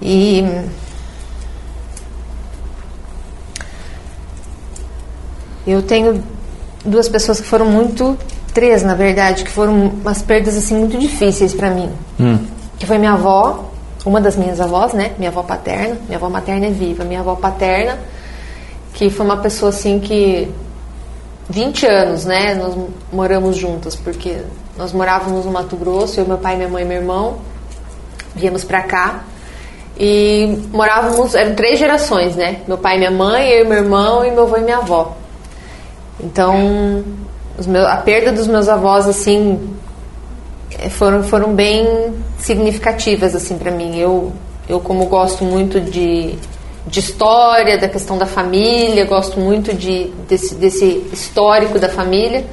E eu tenho duas pessoas que foram muito três, na verdade, que foram umas perdas assim muito difíceis para mim. Que foi minha avó, uma das minhas avós, né? Minha avó paterna, minha avó materna é viva, minha avó paterna, que foi uma pessoa assim que 20 anos, né? Nós moramos juntas, porque nós morávamos no Mato Grosso, eu, meu pai, minha mãe e meu irmão, viemos pra cá e morávamos, eram três gerações, né? Meu pai, minha mãe, eu e meu irmão e meu avô e minha avó. Então, meus, a perda dos meus avós, assim, eh, foram, foram bem significativas, assim, para mim. Eu, eu, como gosto muito de, de história, da questão da família, gosto muito de, desse, desse histórico da família,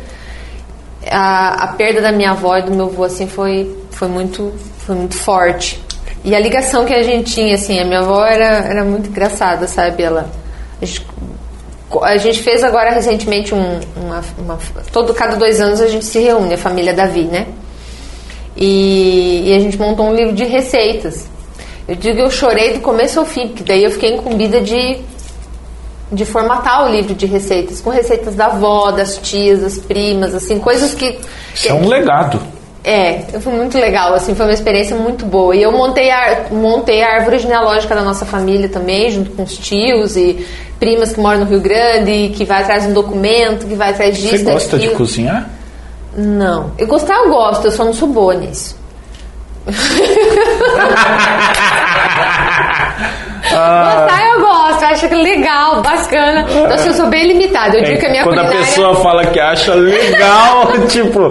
a, a perda da minha avó e do meu avô, assim, foi, foi, muito, foi muito forte. E a ligação que a gente tinha, assim, a minha avó era, era muito engraçada, sabe? Ela, a gente a gente fez agora recentemente um, uma, uma, todo cada dois anos a gente se reúne a família Davi né? E, e, a gente montou um livro de receitas. Eu digo eu chorei do começo ao fim porque daí eu fiquei incumbida de de formatar o livro de receitas com receitas da avó das tias das primas assim coisas que isso é um legado. É, foi muito legal, assim, foi uma experiência muito boa. E eu montei a, montei a árvore genealógica da nossa família também, junto com os tios e primas que moram no Rio Grande, que vai atrás de um documento, que vai atrás disso. Você gosta daquilo. de cozinhar? Não. Eu gostar eu gosto, eu só não sou boa nisso. Ah. Gostar eu gosto, acho que legal, bacana. Então, assim, eu sou bem limitada. Eu digo que a minha Quando culinária... a pessoa fala que acha legal, tipo,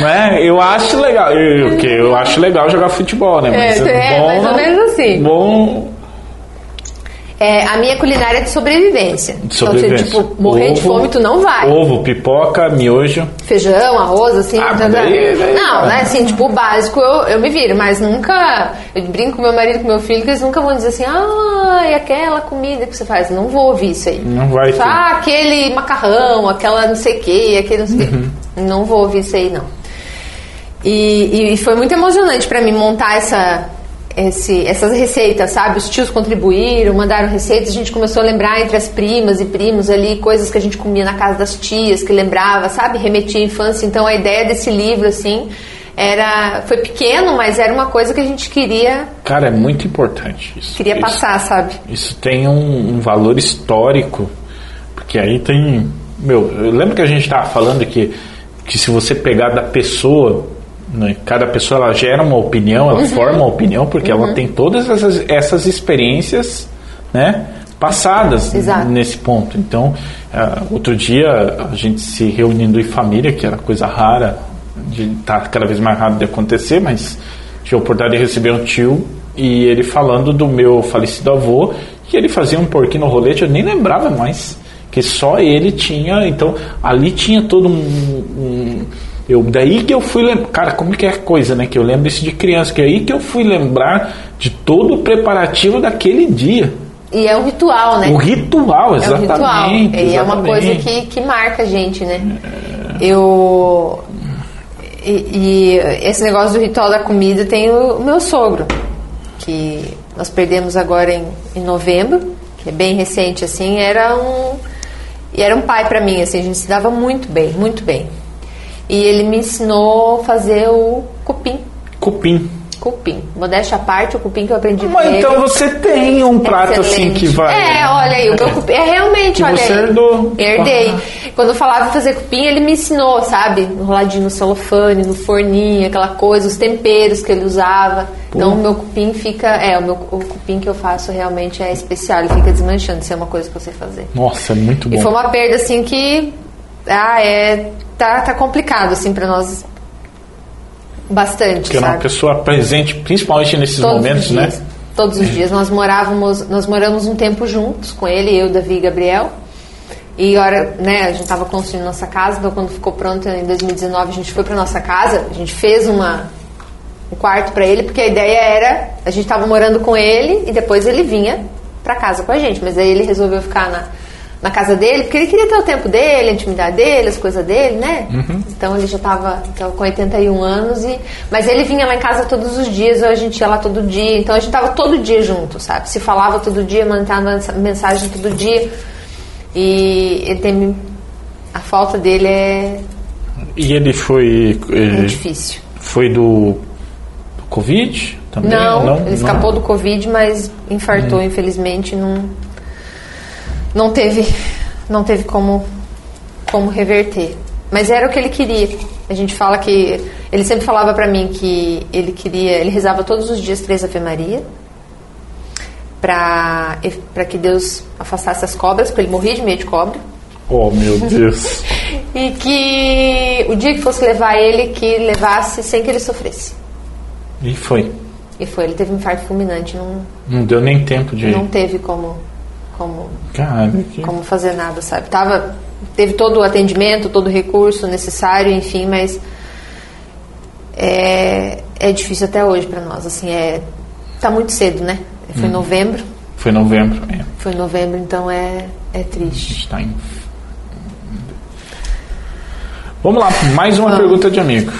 né? Eu acho legal. Eu, que eu acho legal jogar futebol, né? Mas é, é, é bom, mais ou menos assim. Bom. É, a minha culinária é de sobrevivência. De sobrevivência. Então, tipo, morrer ovo, de fome tu não vai. Ovo, pipoca, miojo. Feijão, arroz, assim. Ah, tá, daí, daí, não, né? Assim, tipo, o básico eu, eu me viro, mas nunca. Eu brinco com meu marido, com meu filho, que eles nunca vão dizer assim, ah, e aquela comida que você faz. Não vou ouvir isso aí. Não vai ter. Ah, aquele macarrão, aquela não sei o que, aquele não sei o uhum. que. Não vou ouvir isso aí, não. E, e foi muito emocionante para mim montar essa, esse, essas receitas, sabe? Os tios contribuíram, mandaram receitas, a gente começou a lembrar entre as primas e primos ali coisas que a gente comia na casa das tias, que lembrava, sabe? Remetia à infância. Então a ideia desse livro, assim, era. Foi pequeno, mas era uma coisa que a gente queria. Cara, é muito importante isso. Queria isso, passar, sabe? Isso tem um, um valor histórico, porque aí tem. Meu, eu lembro que a gente estava falando que, que se você pegar da pessoa né? Cada pessoa ela gera uma opinião, ela uhum. forma uma opinião, porque uhum. ela tem todas essas, essas experiências né, passadas Exato. nesse ponto. Então, uh, outro dia, a gente se reunindo em família, que era coisa rara, de tá cada vez mais rápido de acontecer, mas tive a oportunidade de receber um tio e ele falando do meu falecido avô, que ele fazia um porquinho no rolete, eu nem lembrava mais que só ele tinha, então ali tinha todo um, um eu, daí que eu fui lembrar, cara, como que é coisa, né? Que eu lembro isso de criança, que é aí que eu fui lembrar de todo o preparativo daquele dia. E é um ritual, né? O ritual, exatamente. É ritual. E é uma coisa que, que marca a gente, né? É... Eu. E, e, esse negócio do ritual da comida tem o, o meu sogro, que nós perdemos agora em, em novembro, que é bem recente, assim, era um. E era um pai para mim, assim, a gente se dava muito bem, muito bem. E ele me ensinou a fazer o cupim. Cupim. Cupim. Modéstia à parte, o cupim que eu aprendi Mas então você tem um prato assim que vai. É, olha aí, o meu cupim. É realmente, que olha você aí. Herdou. Herdei. Quando eu falava fazer cupim, ele me ensinou, sabe? Enroladinho no celofane, no forninho, aquela coisa, os temperos que ele usava. Pô. Então o meu cupim fica. É, o meu o cupim que eu faço realmente é especial, ele fica desmanchando, se é uma coisa que eu sei fazer. Nossa, é muito bom. E foi uma perda assim que. Ah, é tá, tá complicado, assim, para nós. Bastante. Porque é sabe? uma pessoa presente, principalmente nesses Todos momentos, né? Todos os dias. Nós morávamos, nós moramos um tempo juntos com ele, eu, Davi e Gabriel. E hora, né, a gente estava construindo nossa casa, então quando ficou pronto em 2019, a gente foi para nossa casa, a gente fez uma um quarto pra ele, porque a ideia era a gente tava morando com ele e depois ele vinha pra casa com a gente, mas aí ele resolveu ficar na na casa dele, porque ele queria ter o tempo dele, a intimidade dele, as coisas dele, né? Então ele já estava com 81 anos, e, mas ele vinha lá em casa todos os dias, a gente ia lá todo dia, então a gente estava todo dia junto, sabe? Se falava todo dia, mandava mensagem todo dia. E ele tem. A falta dele é, E ele foi. é difícil. Foi do, Covid também? Não, ele escapou não. do Covid, mas infartou, infelizmente, não, não teve, não teve como, como reverter. Mas era o que ele queria. A gente fala que ele sempre falava pra mim que ele queria, ele rezava todos os dias três Ave Maria para para que Deus afastasse as cobras, porque ele morria de medo de cobra. Oh, meu Deus. E que o dia que fosse levar ele, que levasse sem que ele sofresse. E foi. E foi, ele teve um infarto fulminante, não, Não deu nem tempo de. não teve como, como, Cara, que. como fazer nada, sabe? Tava, teve todo o atendimento, todo o recurso necessário, enfim, mas é, é difícil até hoje para nós, assim, é, tá muito cedo, né? Foi em novembro, Foi em novembro. É. foi em novembro, então é, é triste. gente tá em. Vamos lá, mais uma Vamos. pergunta de amigo.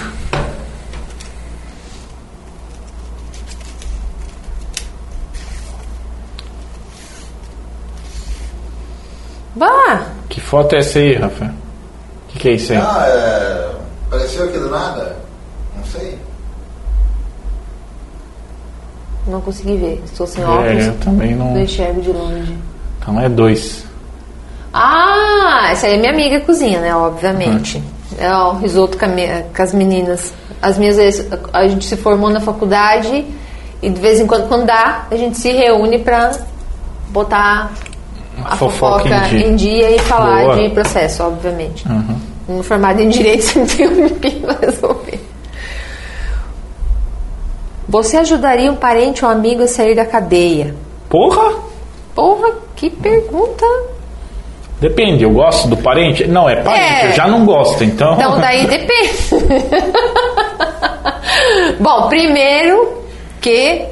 Bah! Que foto é essa aí, Rafa? O que, que é isso aí? Ah, é, apareceu aqui do nada? Não sei. Não consegui ver, estou sem É, óculos, eu também não. não enxergo de longe. Então é dois. Ah, essa aí é minha amiga cozinha, né? Obviamente. É o risoto com, com as meninas. As minhas a gente se formou na faculdade e de vez em quando, quando dá, a gente se reúne pra botar a Fofoca fofoca, em dia. em dia e falar Boa. de processo, obviamente. Uhum. Um formado em direito sempre tem um pepino resolver. Você ajudaria um parente ou amigo a sair da cadeia? Porra! Porra, que pergunta! Depende, eu gosto do parente? Não, é parente, É. eu já não gosto, então. Então daí depende. Bom, primeiro que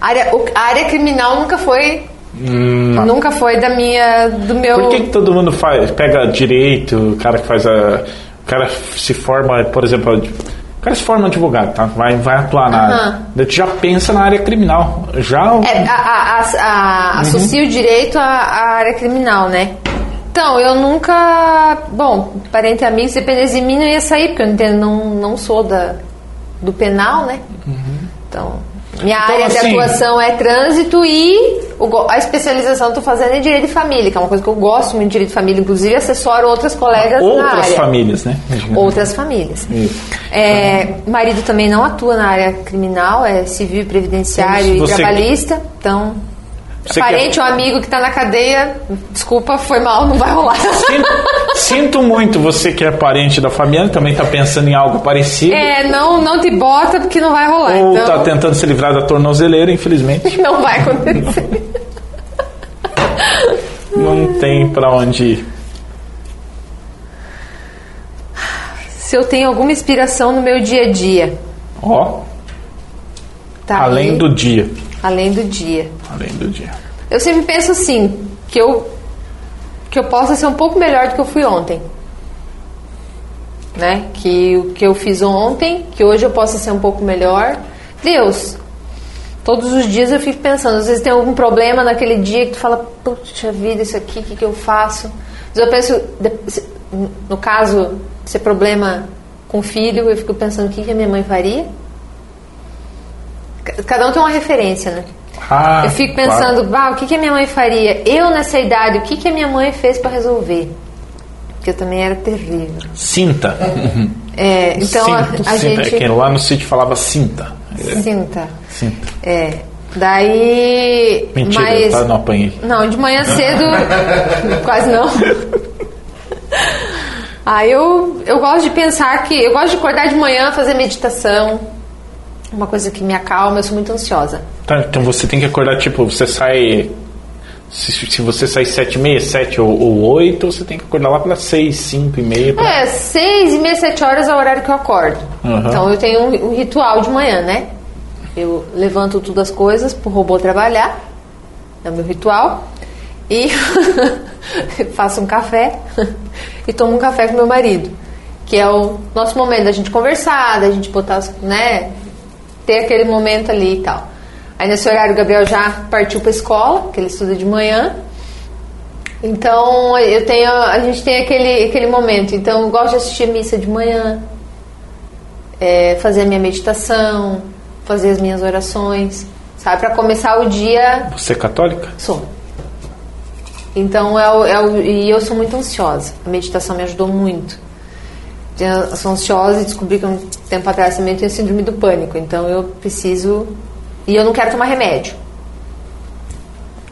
a área, a área criminal nunca foi Hum, nunca foi da minha do meu Por que, que todo mundo faz, pega direito, o cara que faz a. O cara se forma, por exemplo, o cara se forma advogado, tá? Vai, vai atuar na Aham. área. Daí já pensa na área criminal. Já. é, a, a- a- a- associa o direito à, à área criminal, né? Então, eu nunca. Bom, parente e amigo, se dependesse de mim, não ia sair, porque eu não, não, sou da, do penal, né? Então, minha Então, área de assim- atuação é trânsito e a especialização que eu tô fazendo é direito de família, que é uma coisa que eu gosto muito de direito de família, inclusive assessoro outras colegas na Outras área. famílias, né? Outras famílias. Isso. É, marido também não atua na área criminal, é civil, previdenciário Então, e você- trabalhista. Então, Você parente quer- ou amigo que tá na cadeia, desculpa, foi mal, não vai rolar. Sinto, sinto muito você que é parente da família, também tá pensando em algo parecido. É, não, não te bota porque não vai rolar. ou então, tá tentando se livrar da tornozeleira, infelizmente. não vai acontecer. Não tem pra onde ir. Se eu tenho alguma inspiração no meu dia a dia. Ó, Tá além aí. do dia. Além do dia. Além do dia. Eu sempre penso assim, que eu que eu possa ser um pouco melhor do que eu fui ontem. Né? Que o que eu fiz ontem, que hoje eu possa ser um pouco melhor. Deus, todos os dias eu fico pensando, às vezes tem algum problema naquele dia que tu fala, puxa vida, isso aqui, o que, que eu faço? Vezes eu penso, no caso, se é problema com filho, eu fico pensando o que, que a minha mãe faria. Ca- Cada um tem uma referência, né? Ah, Eu fico claro. pensando, "Bah, o que, que a minha mãe faria? Eu nessa idade, o que, que a minha mãe fez para resolver? Porque eu também era terrível. Cinta. É, então a, Cinto, a cinta. É gente que lá no sítio falava cinta. É, sinta. Cinta. É. Daí. Mentira, mas, tá? Não apanhei. Não, de manhã cedo. quase não. Ah, eu, eu gosto de pensar que. Eu gosto de acordar de manhã, fazer meditação. Uma coisa que me acalma, eu sou muito ansiosa. Tá, então você tem que acordar, tipo, você sai Se, se você sair sete e meia, sete ou, ou oito, você tem que acordar lá para seis, cinco e meia. pra- É, seis e meia, sete horas é o horário que eu acordo. Aham. Então eu tenho um, um ritual de manhã, né? Eu levanto todas as coisas pro robô trabalhar. É o meu ritual. E faço um café e tomo um café com meu marido. Que é o nosso momento da gente conversar, da gente botar, as- né? Ter aquele momento ali e tal. Aí nesse horário o Gabriel já partiu pra escola, que ele estuda de manhã. Então eu tenho, a gente tem aquele, aquele momento. Então eu gosto de assistir missa de manhã, é, fazer a minha meditação, fazer as minhas orações, sabe? Para começar o dia, Você é católica? sou. Então é é o, e eu sou muito ansiosa. A meditação me ajudou muito. Eu sou ansiosa e descobri que um tempo atrás também tenho síndrome do pânico. Então eu preciso e eu não quero tomar remédio.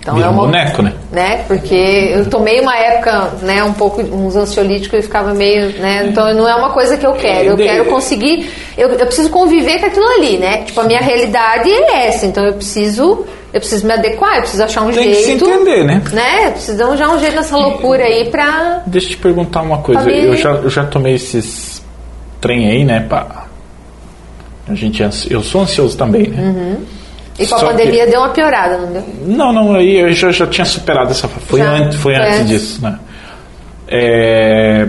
Então Vira é um uma boneco, né? né? Porque eu tomei uma época, né, um pouco uns ansiolíticos e ficava meio, né? Então não é uma coisa que eu quero. Eu De- quero conseguir, eu, eu preciso conviver com aquilo ali, né? Tipo a minha realidade é essa, então eu preciso, eu preciso me adequar, eu preciso achar um Tem que se jeito, entender, né? né? Preciso arranjar um jeito nessa loucura aí pra Deixa eu te perguntar uma coisa. Eu já, eu já tomei esses trem aí, né? Pra... A gente, é eu sou ansioso também, né? e com a Só pandemia deu uma piorada, não deu? Não, não, aí eu já, já tinha superado essa fase. Foi, Já? antes, foi antes antes. disso, né? É,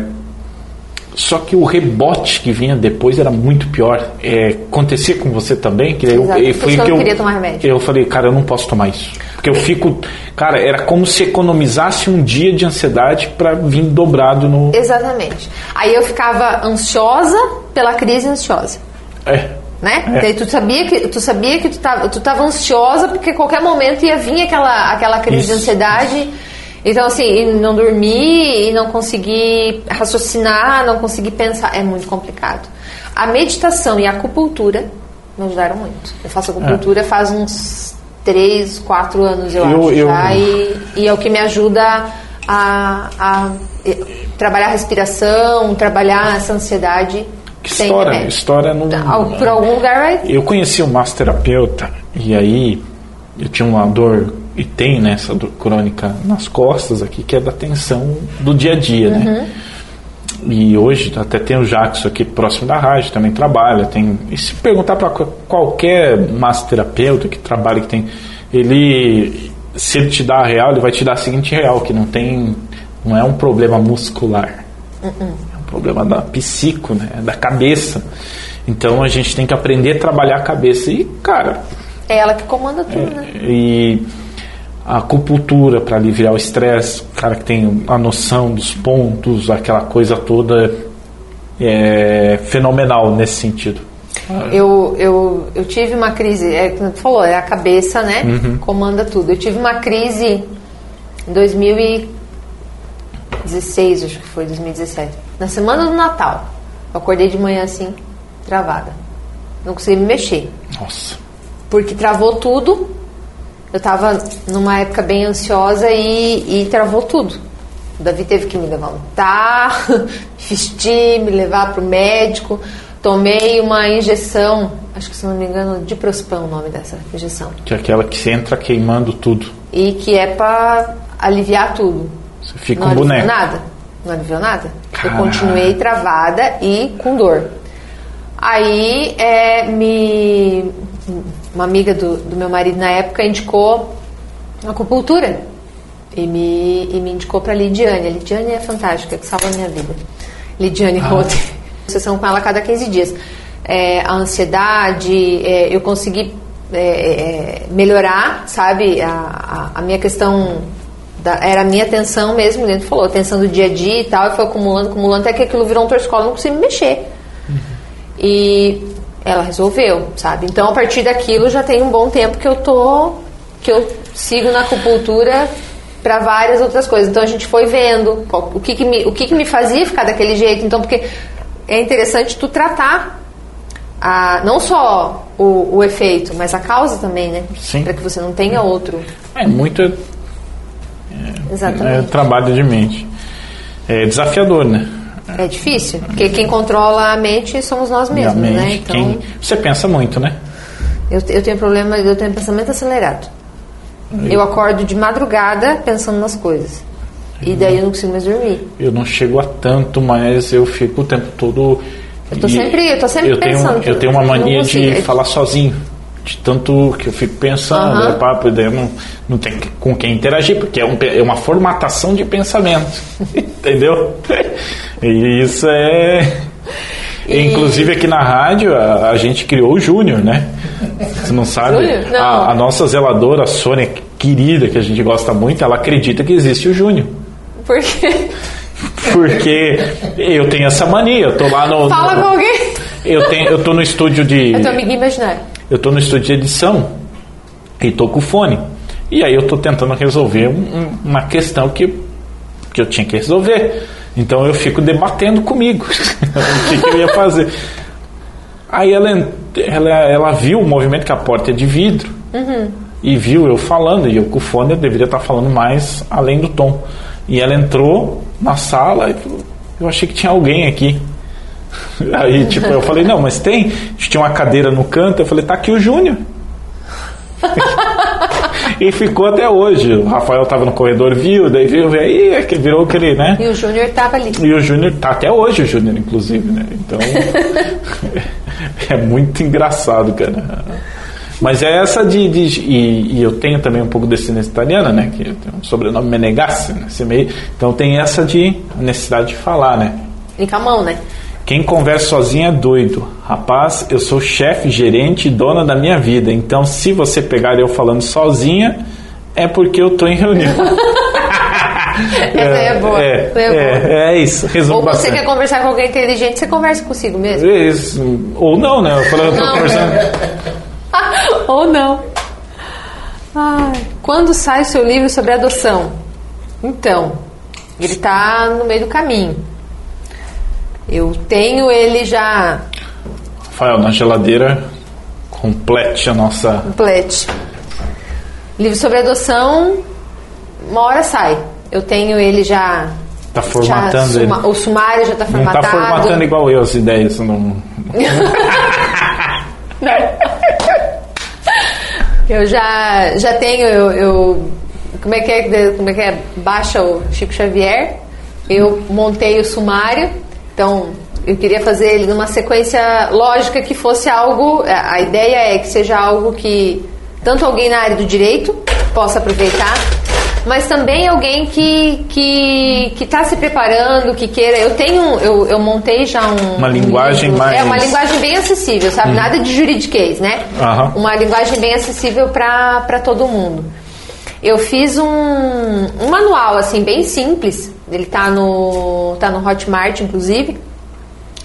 Só que o rebote que vinha depois era muito pior. É, acontecia com você também? Que eu, Exato, isso que eu não queria tomar remédio. Eu falei, cara, eu não posso tomar isso. Porque eu fico. Cara, era como se economizasse um dia de ansiedade para vir dobrado no. Exatamente. Aí eu ficava ansiosa pela crise ansiosa. É. né? É. Daí tu sabia que tu sabia que tu tava, tu tava ansiosa porque qualquer momento ia vir aquela aquela crise de Isso. Então assim, não dormir e não conseguir raciocinar, não conseguir pensar é muito complicado. A meditação e a acupuntura me ajudaram muito. Eu faço acupuntura faz uns três, quatro anos eu, Eu- acho eu- já e, e é o que me ajuda a, a trabalhar a respiração, trabalhar essa ansiedade Que remédio. história não. Al- Por algum lugar vai. Eu conheci um massoterapeuta e aí eu tinha uma dor, e tem né, essa crônica nas costas aqui, que é da tensão do dia a dia, né? E hoje até tem o Jackson aqui próximo da rádio, também trabalha. Tem, e se perguntar para qualquer massoterapeuta que trabalha, que tem. Ele, se ele te dá a real, ele vai te dar a seguinte real, que não tem. Não é um problema muscular. É um problema da psico, né? Da cabeça. Então a gente tem que aprender a trabalhar a cabeça. E, cara, É ela que comanda tudo, né? e a acupuntura para aliviar o estresse, o cara que tem a noção dos pontos, aquela coisa toda é fenomenal nesse sentido. Eu, eu, eu tive uma crise, é como tu falou, é a cabeça, né? Comanda tudo. Eu tive uma crise em 2016, acho que foi, 2017. Na semana do Natal. Eu acordei de manhã assim, travada. Não consegui me mexer. Nossa. Porque travou tudo. Eu tava numa época bem ansiosa e, e travou tudo. O Davi teve que me levantar, me vestir, me levar pro médico. Tomei uma injeção, acho que se não me engano, diprospan o nome dessa injeção. Que é aquela que você entra queimando tudo. E que é pra aliviar tudo. Você fica não um aliviou boneco. nada. Não aliviou nada. Caralho. Eu continuei travada e com dor. Aí é, me uma amiga do, do meu marido na época indicou acupuntura e me, e me indicou para Lidiane. A Lidiane é fantástica, que salva a minha vida. Lidiane Ah. Rote. Sessão com ela a cada 15 dias. É, a ansiedade, é, eu consegui é, é, melhorar, sabe, a, a, a minha questão da- era a minha atenção mesmo, dentro falou, atenção do dia a dia e tal, e foi acumulando, acumulando, até que aquilo virou um torcicolo, não consegui me mexer. E ela resolveu, sabe? Então, a partir daquilo, já tem um bom tempo que eu tô, que eu sigo na acupuntura para várias outras coisas. Então, a gente foi vendo qual- o que que me, o que que me fazia ficar daquele jeito. Então, porque é interessante tu tratar a, não só o, o efeito, mas a causa também, né? Para que você não tenha outro. É muito é, Exatamente. trabalho de mente. É desafiador, né? É difícil, porque quem controla a mente somos nós mesmos, né? Então, quem- Você pensa muito, né? eu, eu tenho problema, eu tenho pensamento acelerado. Eu acordo de madrugada pensando nas coisas. E daí eu não consigo mais dormir. Eu não chego a tanto, mas eu fico o tempo todo. Eu tô sempre- eu tô sempre eu tenho, pensando, Eu tenho uma mania de falar sozinho. De tanto que eu fico pensando, Aham. é papo, daí não, não tem com quem interagir, porque é, um é uma formatação de pensamento. Entendeu? E isso é. E- Inclusive aqui na rádio a, a gente criou o Júnior, né? Você não sabe? Júnior? Não. A, a nossa zeladora, a Sônia, querida, que a gente gosta muito, ela acredita que existe o Júnior. Por quê? Porque eu tenho essa mania, eu tô lá no. Fala no- com alguém. Eu, tenho, eu tô no estúdio de. É teu amigo imaginário. Eu tô no estúdio de edição e tô com o fone. E aí eu tô tentando resolver um- uma questão que, que eu tinha que resolver. Então eu fico debatendo comigo o que, que eu ia fazer. Aí ela, ela, ela viu o movimento que a porta é de vidro e viu eu falando, e eu com o fone eu deveria estar falando mais além do tom. E ela entrou na sala e falou, eu achei que tinha alguém aqui. Aí, tipo, eu falei, não, mas tem. Tinha uma cadeira no canto, eu falei, tá aqui o Júnior. e ficou até hoje. O Rafael tava no corredor, viu, daí viu, aí, é que virou aquele, né? E o Júnior tava ali. E o Júnior tá até hoje, o Júnior, inclusive, né? Então. é muito engraçado, cara. Mas é essa de. de- e, e eu tenho também um pouco de descendência italiana, né? Que tem um sobrenome Menegassi, né? Meio, então tem essa de necessidade de falar, né? E com a mão, né? Quem conversa sozinho é doido. Rapaz, eu sou chefe, gerente e dona da minha vida. Então, se você pegar eu falando sozinha, é porque eu tô em reunião. Essa aí é boa. É, aí é boa. é, é isso. Resumo Ou você bastante. quer conversar com alguém inteligente, você conversa consigo mesmo. Isso. Ou não, né? Eu falei, eu tô Não. conversando. Ou não. Ai, quando sai o seu livro sobre adoção? Então, ele tá no meio do caminho. Eu tenho ele já Rafael, na geladeira, complete a nossa. completo. Livro sobre adoção, uma hora sai. Eu tenho ele já. Tá já formatando ele. suma- O sumário já Não formatado. tá formatando igual eu as ideias. Não... Eu já, já tenho, eu, eu- como é que é, como é que é, baixa o Chico Xavier, eu montei o sumário, então eu queria fazer ele numa sequência lógica que fosse algo, a a ideia é que seja algo que tanto alguém na área do direito possa aproveitar, mas também alguém que que que está se preparando, que queira. Eu tenho, eu, eu montei já um Uma um linguagem livro- mais- é uma linguagem bem acessível, sabe? Nada de juridiquês, né? Uma linguagem bem acessível para todo mundo. Eu fiz um, um manual assim bem simples. Ele tá no tá no Hotmart, inclusive.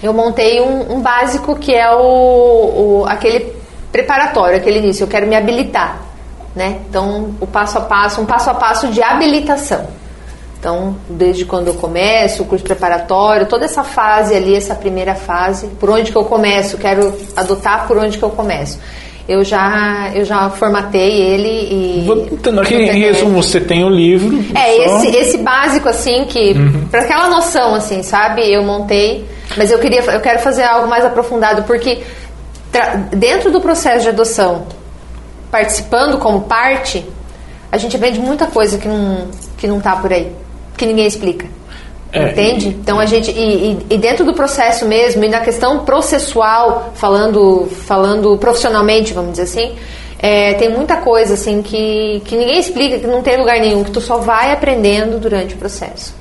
Eu montei um, um básico que é o, o- aquele preparatório, aquele início. Eu quero me habilitar, né? Então o passo a passo, um passo a passo de habilitação. Então, desde quando eu começo, o curso preparatório, toda essa fase ali, essa primeira fase, por onde que eu começo, quero adotar por onde que eu começo. Eu já, eu já formatei ele e. Então, aqui, em resumo, você tem o livro. É, só- esse, esse básico, assim, que. Pra aquela noção, assim, sabe? Eu montei. Mas eu queria. Eu quero fazer algo mais aprofundado, porque dentro do processo de adoção, participando como parte, a gente aprende muita coisa que não, que não tá por aí. Que ninguém explica. É, Entende? Então a gente. E, e- e dentro do processo mesmo, e na questão processual, falando, falando profissionalmente, vamos dizer assim, é, tem muita coisa assim que, que ninguém explica, que não tem lugar nenhum, que tu só vai aprendendo durante o processo.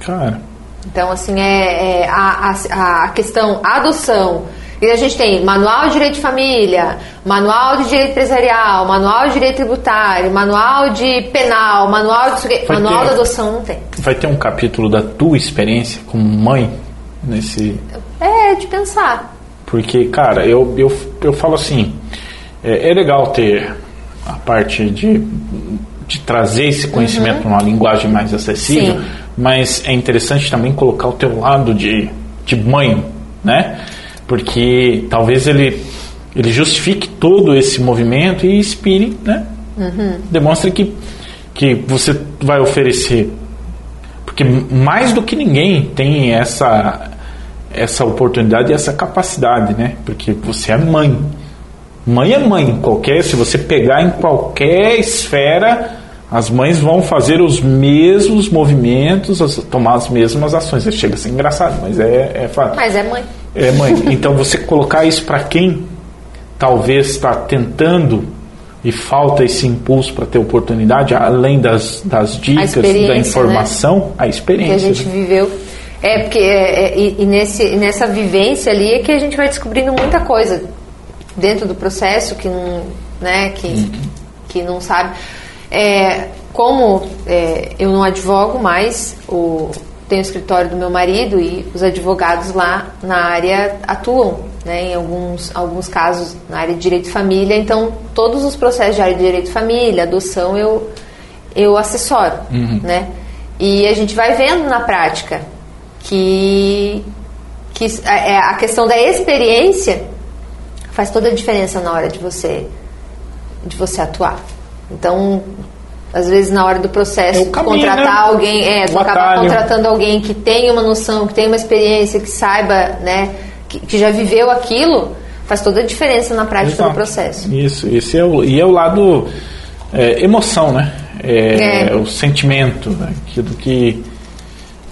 Cara, Então, assim, é, é a, a, a questão adoção. E a gente tem manual de direito de família, manual de direito empresarial, manual de direito tributário, manual de penal, manual de. Vai Manual ter. da adoção não tem. vai ter um capítulo da tua experiência como mãe nesse. É de pensar. Porque, cara, eu, eu, eu falo assim: é, é legal ter a parte de, de trazer esse conhecimento numa linguagem mais acessível, Uhum. Sim. mas é interessante também colocar o teu lado de, de mãe, né? Porque talvez ele, ele justifique todo esse movimento e inspire, né? Uhum. Demonstre que, que você vai oferecer porque mais do que ninguém tem essa essa oportunidade e essa capacidade, né? Porque você é mãe. Mãe é mãe, qualquer, se você pegar em qualquer esfera, as mães vão fazer os mesmos movimentos, as- tomar as mesmas ações. Chega a ser engraçado, mas é, é fato. Mas é mãe. É, mãe. Então você colocar isso para quem talvez está tentando e falta esse impulso para ter oportunidade, além das, das dicas, da informação, a que experiência. a gente né? viveu. É, porque é, é, e, e nesse, e nessa vivência ali é que a gente vai descobrindo muita coisa dentro do processo que não, né, que, que não sabe. É, como é, eu não advogo mais, o, tenho o escritório do meu marido e os advogados lá na área atuam, né, em alguns, alguns casos na área de direito de família, então todos os processos de área de direito de família, adoção, eu, eu assessoro, né? E a gente vai vendo na prática que, que a, é, a questão da experiência faz toda a diferença na hora de você de você atuar. Então, às vezes na hora do processo, É caminho, contratar né? alguém, é, tu O acaba atalho. contratando alguém que tenha uma noção, que tenha uma experiência, que saiba, né, que, que já viveu aquilo, faz toda a diferença na prática Exato. do processo. Isso, esse é o, e é o lado é, emoção, né? É, É. o sentimento, né? aquilo que,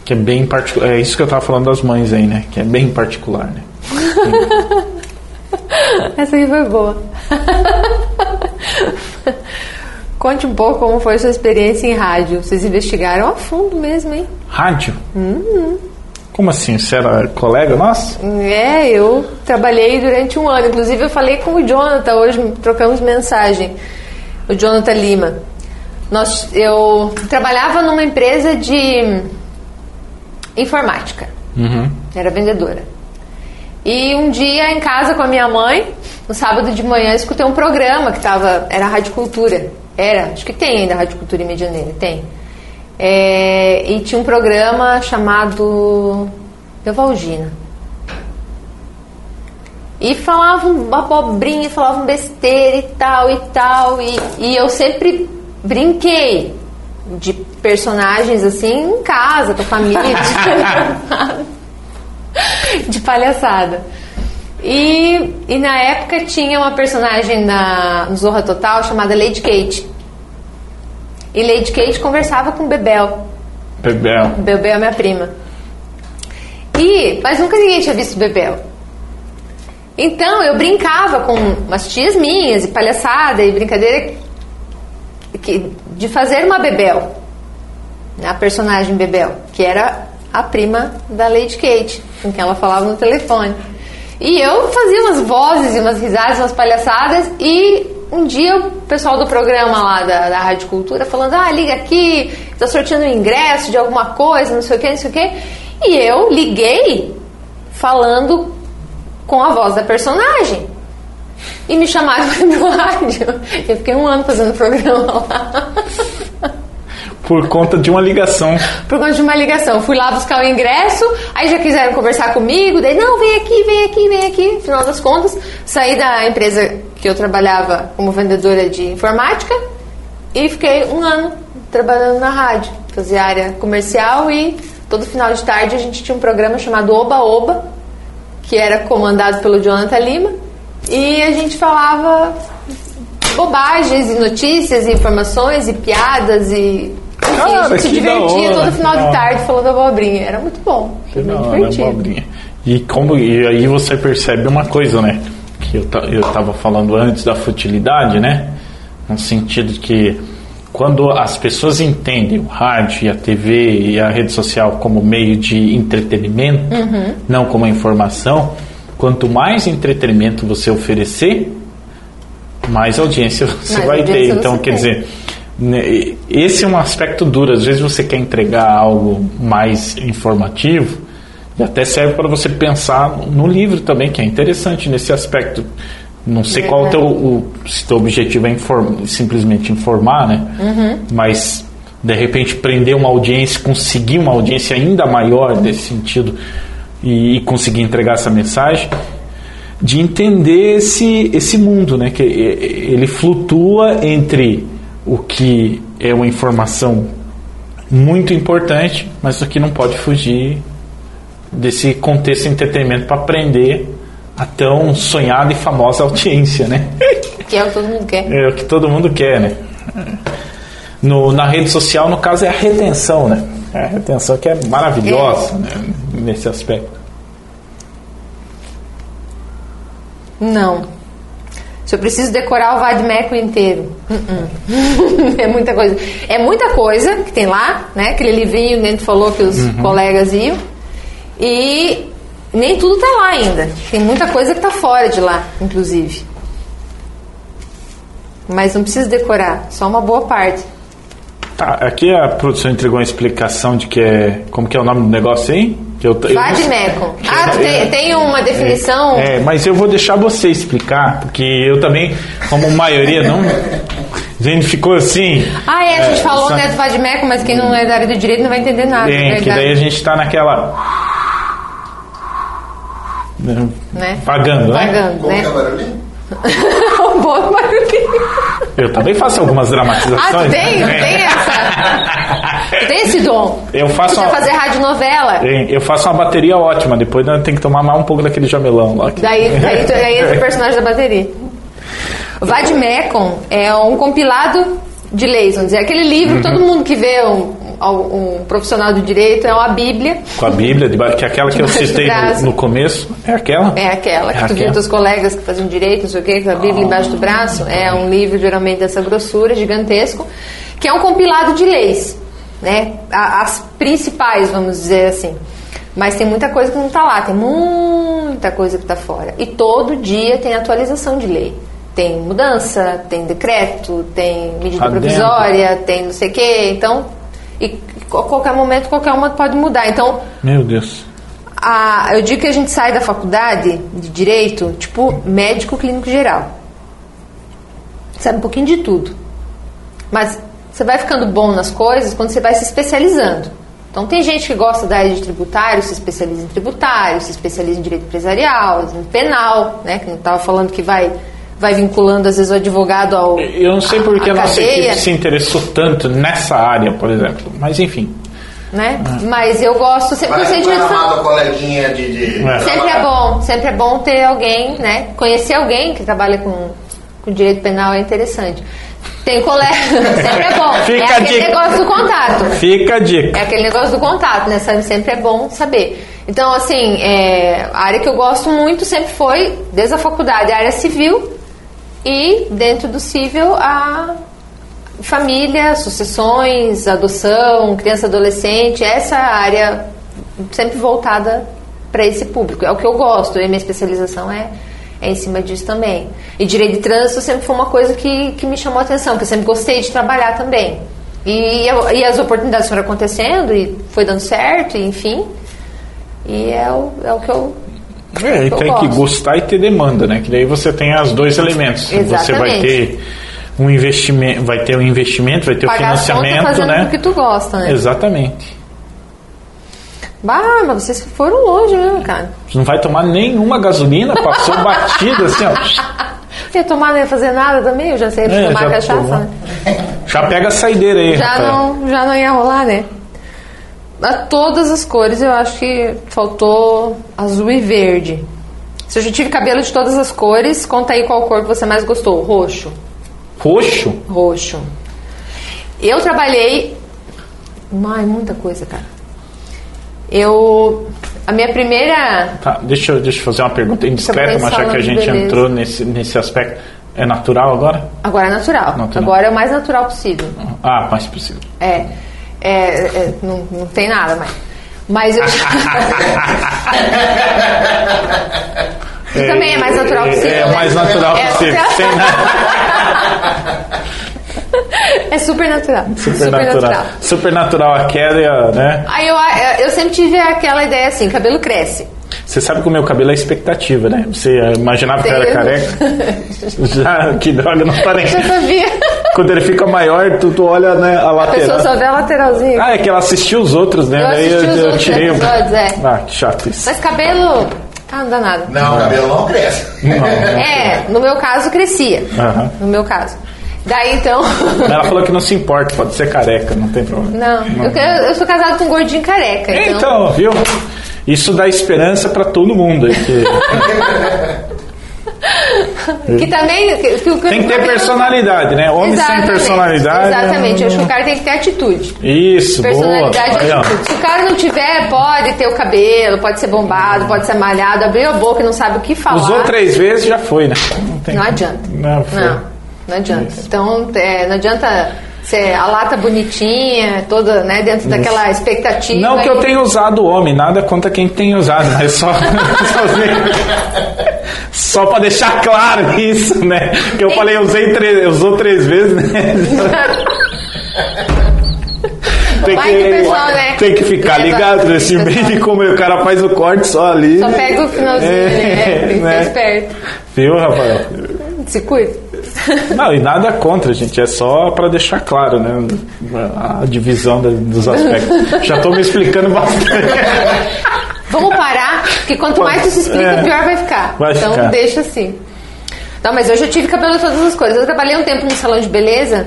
que é bem particular. É isso que eu estava falando das mães aí, né? Que é bem particular, né? Essa aí foi boa. Conte um pouco como foi sua experiência em rádio. Vocês investigaram a fundo mesmo, hein? Rádio? Como assim? Você era colega nosso? É, eu trabalhei durante um ano. Inclusive, eu falei com o Jonathan hoje, trocamos mensagem. O Jonathan Lima. Nós, eu trabalhava numa empresa de informática. Uhum. Era vendedora. E um dia em casa com a minha mãe, no sábado de manhã, escutei um programa que tava, era a Rádio Cultura. Era, acho que tem ainda a Rádio Cultura em Medianeira, tem. É, e tinha um programa chamado Evalgina. E falavam abobrinha, falavam besteira e tal e tal. E, e eu sempre brinquei de personagens assim em casa, com a família. de palhaçada. E, e na época tinha uma personagem na, no Zorra Total chamada Lady Kate. E Lady Kate conversava com Bebel. Bebel. Bebel é minha prima. E, mas nunca ninguém tinha visto Bebel. Então eu brincava com umas tias minhas e palhaçada e brincadeira que, de fazer uma Bebel, né, a personagem Bebel, que era a prima da Lady Kate, com quem ela falava no telefone. E eu fazia umas vozes e umas risadas, umas palhaçadas e um dia o pessoal do programa lá da, da Rádio Cultura falando, ah, liga aqui, tá sorteando um ingresso de alguma coisa, não sei o que, não sei o que. E eu liguei falando com a voz da personagem. E me chamaram no rádio. Eu fiquei um ano fazendo programa lá. Por conta de uma ligação. Por conta de uma ligação. Fui lá buscar o ingresso, aí já quiseram conversar comigo, daí, não, vem aqui, vem aqui, vem aqui. Final das contas, saí da empresa que eu trabalhava como vendedora de informática e fiquei um ano trabalhando na rádio. Fazia área comercial e todo final de tarde a gente tinha um programa chamado Oba Oba, que era comandado pelo Jonathan Lima, e a gente falava bobagens e notícias e informações e piadas e enfim, a Cara, gente se divertia todo final de tarde falando abobrinha. Era muito bom. Foi hora, divertido. E, como, e aí você percebe uma coisa, né? Que eu, eu tava falando antes da futilidade, né? No sentido de que quando as pessoas entendem o rádio e a TV e a rede social como meio de entretenimento, Uhum. não como informação, quanto mais entretenimento você oferecer, mais audiência você Mais vai ter. Então, quer tem. dizer, esse é um aspecto duro. Às vezes você quer entregar algo mais informativo e até serve para você pensar no livro também, que é interessante nesse aspecto. Não sei qual o teu, o, se teu objetivo é inform, simplesmente informar, né? Uhum. Mas de repente prender uma audiência, conseguir uma audiência ainda maior nesse sentido e, e conseguir entregar essa mensagem de entender esse, esse mundo, né? Que ele flutua entre o que é uma informação muito importante, mas o que não pode fugir desse contexto de entretenimento para aprender a tão sonhada e famosa audiência, né? Que é o que todo mundo quer. É o que todo mundo quer, né? No, na rede social, no caso, é a retenção, né? É a retenção que é maravilhosa né? nesse aspecto. Não. Se eu preciso decorar o Vadmeco inteiro. Uh-uh. é muita coisa. É muita coisa que tem lá, né? Aquele livrinho que a gente falou que os colegas iam. E nem tudo tá lá ainda. Tem muita coisa que tá fora de lá, inclusive. Mas não precisa decorar, só uma boa parte. Tá, aqui a produção entregou uma explicação de que é. Como que é o nome do negócio aí? Que eu, eu- Vadmeco. Ah, tu tem, tem uma definição. É, mas eu vou deixar você explicar, porque eu também, como maioria, não. A gente ficou assim. Ah, é, a gente É, falou só- né, do Vadmeco, mas quem não é da área do direito não vai entender nada. é É, que daí a gente tá naquela. né, Né? Vagando, né? É né? um bom barulhinho. Eu também faço algumas Ah, dramatizações. tu tem? né? Tem essa? Tu tem esse dom? Eu faço Você uma, fazer radionovela? eu faço uma bateria ótima, depois nós tem que tomar mais um pouco daquele jamelão lá. que- Daí, daí, entra o personagem da bateria. O Vadmecum é um compilado de leis, vamos dizer. Aquele livro, Uhum. todo mundo que vê um, um profissional do direito é uma bíblia. Com a Bíblia, debaixo- que é aquela que eu citei no, no começo. É aquela? É aquela que É tu viu teus colegas que faziam direito, não sei o quê, com a Bíblia embaixo do braço. É um livro geralmente dessa grossura, gigantesco, que é um compilado de leis, né? As principais, vamos dizer assim. Mas tem muita coisa que não está lá, tem muita coisa que está fora. E todo dia tem atualização de lei. Tem mudança, tem decreto, tem medida Adendo. provisória, tem não sei o quê. Então, e a qualquer momento qualquer uma pode mudar. Então, Meu Deus. a- eu digo que a gente sai da faculdade de direito, tipo médico clínico geral. Sabe um pouquinho de tudo. Mas você vai ficando bom nas coisas quando você vai se especializando. Então tem gente que gosta da área de tributário, se especializa em tributário, se especializa em direito empresarial, em penal, né? Que não estava falando que vai, vai vinculando às vezes o advogado ao. Eu não sei porque a, à nossa cadeia. equipe se interessou tanto nessa área, por exemplo. Mas enfim. né? Mas eu gosto sempre do coleguinha de... de É. Sempre é bom, sempre é bom ter alguém, né? Conhecer alguém que trabalha com, com direito penal é interessante. Tem colega, sempre é bom. Fica é a aquele dica. negócio do contato. Fica a dica. É aquele negócio do contato, né? Sabe, Sempre é bom saber. Então, assim, é, a área que eu gosto muito sempre foi, desde a faculdade, a área civil e dentro do civil a família, sucessões, adoção, criança adolescente, essa área sempre voltada para esse público. É o que eu gosto, e minha especialização é, é em cima disso também. E direito de trânsito sempre foi uma coisa que, que me chamou a atenção, que eu sempre gostei de trabalhar também. E, e as oportunidades foram acontecendo e foi dando certo, e, enfim. E é o, é o que eu. É, e tem que gosto. gostar e ter demanda, né? Que daí você tem os dois elementos. Você vai Exatamente. ter um investimento, vai ter o investimento, vai ter Pagar o financiamento, né? o que tu gosta, né? Exatamente. Bah, mas vocês foram longe mesmo, cara. Você não vai tomar nenhuma gasolina, passou batida assim, ó. Ia tomar, não ia fazer nada também, eu já sei É, tomar já cachaça, né? Já pega a saideira aí, Já não, já não ia rolar, né? A todas as cores eu acho que faltou azul e verde. Se eu já tive cabelo de todas as cores, conta aí qual cor que você mais gostou. Roxo. Roxo? Roxo. Eu trabalhei. Ai, muita coisa, cara. Eu. A minha primeira. Tá, deixa, eu- deixa eu fazer uma pergunta indiscreta, mas já que a gente beleza. entrou nesse, nesse aspecto. É natural agora? Agora é natural. Natural. Agora é o mais natural possível. Ah, mais possível. É. é, é, não, não tem nada mais. Mas eu. Que também é mais natural É, possível. É, né? mais natural É, natural. Sem nada. É super natural. Super natural. Super natural a queda, né? Aí eu, eu sempre tive aquela ideia assim: cabelo cresce. Você sabe que o meu cabelo é expectativa, né? Você imaginava que eu era careca? Já, que droga, não parei. Já sabia. Quando ele fica maior, tu, tu olha né, a A pessoa lateral. só vê a lateralzinha. Ah, é que ela assistiu os outros, né? Eu Daí assisti os eu, outros tirei episódios, é. Ah, que chato isso. Mas cabelo. Ah, não dá nada. Não, o cabelo não cresce. Não, não. É, no meu caso crescia. Aham. No meu caso. Daí então. Ela falou que não se importa, pode ser careca, não tem problema. Não, eu, quero- eu sou casado com um gordinho careca. Então, Então, viu? Isso dá esperança para todo mundo. que- Que também. Que, que o tem que ter personalidade, né? Homem sem Exatamente, personalidade. Exatamente. Eu acho que o cara tem que ter atitude. Isso, boa. Personalidade e ó. atitude. Se o cara não tiver, pode ter o cabelo, pode ser bombado, pode ser malhado, abriu a boca e não sabe o que falar. Usou três vezes, já foi, né? Não, Não adianta. Não. Não, não adianta. Isso. Então, é, não adianta ser a lata bonitinha, toda, né, dentro daquela expectativa. Não que eu tenha usado homem, nada contra quem tem usado, mas só. só pra deixar claro isso, né? Que eu falei, usei três, usou três vezes, né? Tem que o pessoal, né, tem que ficar ligado nesse meio de como o cara faz o corte só ali. Só pega o finalzinho, É, né? Tem que né? esperto. Viu, Rafael? Se cuida. Não, e nada contra, gente. É só pra deixar claro, né? A divisão dos aspectos. Já tô me explicando bastante. Vamos parar, porque quanto mais tu se explica, É. pior vai ficar. Vai então ficar. deixa assim. Não, mas hoje eu tive cabelo todas as cores. Eu trabalhei um tempo num salão de beleza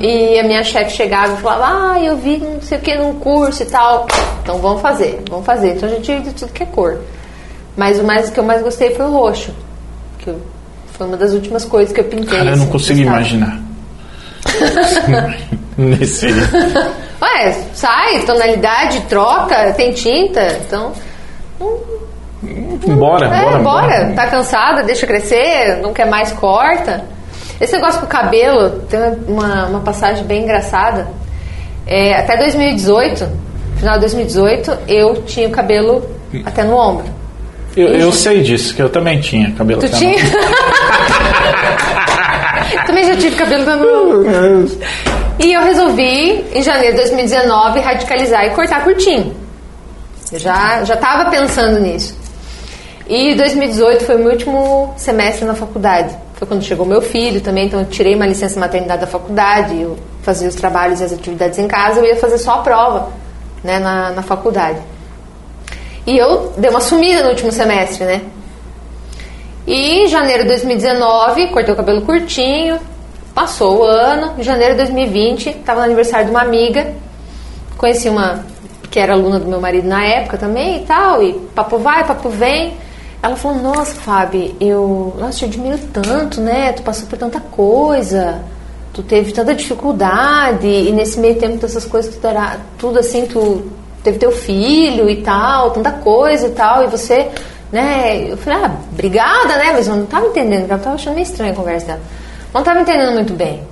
e a minha chefe chegava e falava, ah, eu vi não sei o que num curso e tal. Então vamos fazer, vamos fazer. Então eu já tive de tudo que é cor. Mas o mais o que eu mais gostei foi o roxo. Que eu- foi uma das últimas coisas que eu pintei. Cara, eu não assim, consigo gostava. imaginar. Nesse. Ué, sai, tonalidade, troca, tem tinta, então. Bora, É, bora, bora. Tá cansada, deixa crescer, não quer mais, corta. Esse negócio com o cabelo, tem uma, uma passagem bem engraçada. É, até 2018, final de 2018, eu tinha o cabelo até no ombro. Eu, eu sei disso, que eu também tinha cabelo Tu até tinha? Também já tive cabelo até no ombro. E eu resolvi, em janeiro de 2019, radicalizar e cortar curtinho. Eu já, já tava pensando nisso. E 2018 foi o meu último semestre na faculdade. Foi quando chegou meu filho também, então eu tirei uma licença maternidade da faculdade, eu fazia os trabalhos e as atividades em casa, eu ia fazer só a prova né, na, na faculdade. E eu dei uma sumida no último semestre, né? E em janeiro de 2019, cortei o cabelo curtinho, passou o ano. Em janeiro de 2020, estava no aniversário de uma amiga, conheci uma que era aluna do meu marido na época também e tal, e papo vai, papo vem. Ela falou: Nossa, Fábio, eu nossa, te admiro tanto, né? Tu passou por tanta coisa, tu teve tanta dificuldade, e nesse meio tempo dessas coisas, tu terá, tudo assim, tu teve teu filho e tal, tanta coisa e tal, e você, né? Eu falei: Ah, obrigada, né? Mas eu não tava entendendo, eu tava achando meio estranha a conversa dela. Não tava entendendo muito bem.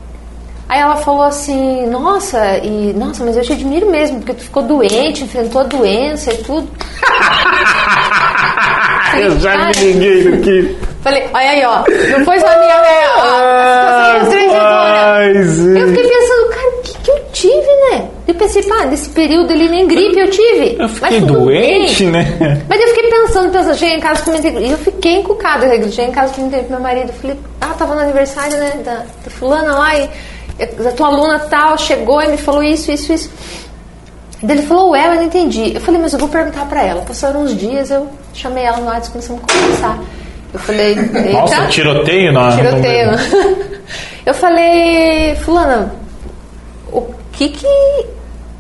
Aí ela falou assim, nossa, e nossa, mas eu te admiro mesmo, porque tu ficou doente, enfrentou a doença e tudo. Eu já me liguei aqui. Falei, olha aí, ó. Não foi só a minha, né? Ó, a situação constrangedora. Mas, Eu fiquei pensando, cara, o que, que eu tive, né? Eu pensei, pá, nesse período ali nem gripe eu tive. eu fiquei doente, bem. né? Mas eu fiquei pensando, pensando, cheguei em casa, comentei, e eu fiquei encucada, eu cheguei em casa, comentei com meu marido, eu falei, ah, tava no aniversário, né, da, da fulana lá, e a tua aluna tal, chegou e me falou isso, isso, isso. Daí ele falou, ué, eu não entendi. Eu falei, mas eu vou perguntar pra ela. Passaram uns dias, eu chamei ela no WhatsApp e começamos a conversar. Eu falei, eita. Nossa, tiroteio na. Tiroteio. Eu falei, fulana, o que que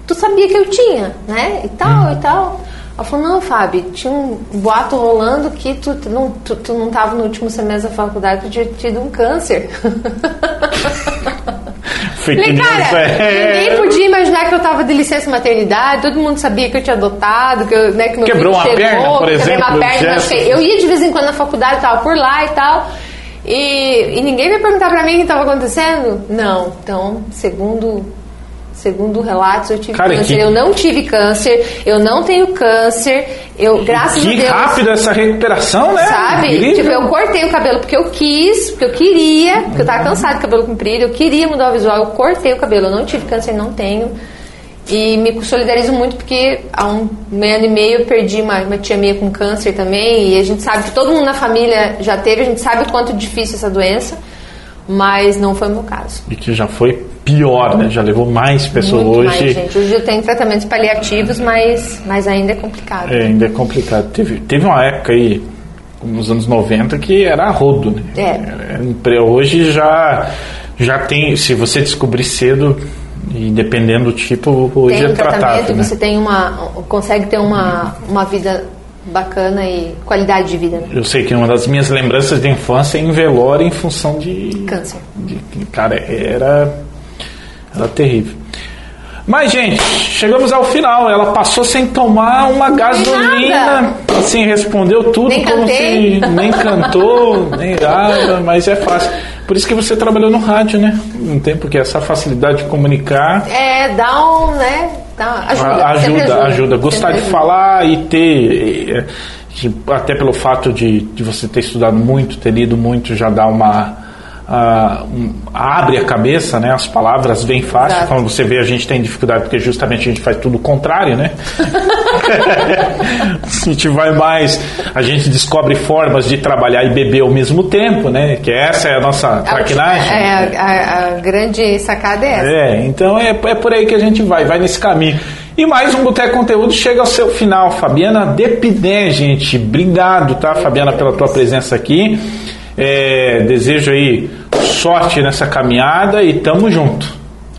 tu sabia que eu tinha, né? E tal, e tal. Ela falou, não, Fábio, tinha um boato rolando que tu, tu não, tu, tu não tava no último semestre da faculdade, tu tinha tido um câncer. Fake Falei, news, cara, é. ninguém podia imaginar que eu tava de licença maternidade, todo mundo sabia que eu tinha adotado, que, eu, né, que meu Quebrou filho uma chegou, perna, por exemplo, uma perna, machuquei. Eu ia de vez em quando na faculdade, tava por lá e tal. E, e ninguém veio perguntar pra mim o que estava acontecendo? Não. Então, segundo segundo relatos, eu tive Cara, câncer. que- Eu não tive câncer, eu não tenho câncer. Eu, graças a Que Deus. rápido essa recuperação, né? Sabe? Incrível. Tipo, eu cortei o cabelo porque eu quis, porque eu queria, porque eu tava cansada de cabelo comprido, eu queria mudar o visual, eu cortei o cabelo, eu não tive câncer, não tenho. E me solidarizo muito porque há um ano e meio eu perdi uma, uma tia minha com câncer também, e a gente sabe que todo mundo na família já teve, a gente sabe o quanto difícil essa doença, mas não foi o meu caso. E que já foi pior, né? Já levou mais pessoas Muito hoje. mais, gente. Hoje eu tenho tratamentos paliativos, mas, mas ainda é complicado. É, ainda é complicado. Teve, teve uma época aí, nos anos 90, que era rodo, né? É. Era- Hoje já, já tem, se você descobrir cedo, E dependendo do tipo, hoje tem é um tratamento tratável. e Né? você tem uma, consegue ter uma, uma vida bacana e qualidade de vida. Né? Eu sei que uma das minhas lembranças de infância é em velório em função de. Câncer. de- cara, era. Era terrível. Mas, gente, chegamos ao final. Ela passou sem tomar uma gasolina. Assim, respondeu tudo Nem como cantei. se nem cantou, nem nada, mas é fácil. Por isso que você trabalhou no rádio, né? Não tem porque essa facilidade de comunicar. É, dá um, né? Dá, ajuda, A- sempre ajuda, ajuda. Gostar de ajuda. falar e ter, eh, até pelo fato de, de você ter estudado muito, ter lido muito, já dá uma. Ah, um- abre a cabeça, né? As palavras vêm fácil. Exato. Quando você vê, a gente tem dificuldade porque justamente a gente faz tudo o contrário, né? a gente vai mais, a gente descobre formas de trabalhar e beber ao mesmo tempo, né? Que essa é a nossa traquinagem. É, a, a- a grande sacada é essa. É, então é, é por aí que a gente vai, vai nesse caminho. E mais um Boteco Conteúdo chega ao seu final. Fabiana Depiné, gente. Obrigado, tá, Fabiana, pela tua presença aqui. É, desejo aí sorte nessa caminhada e tamo junto.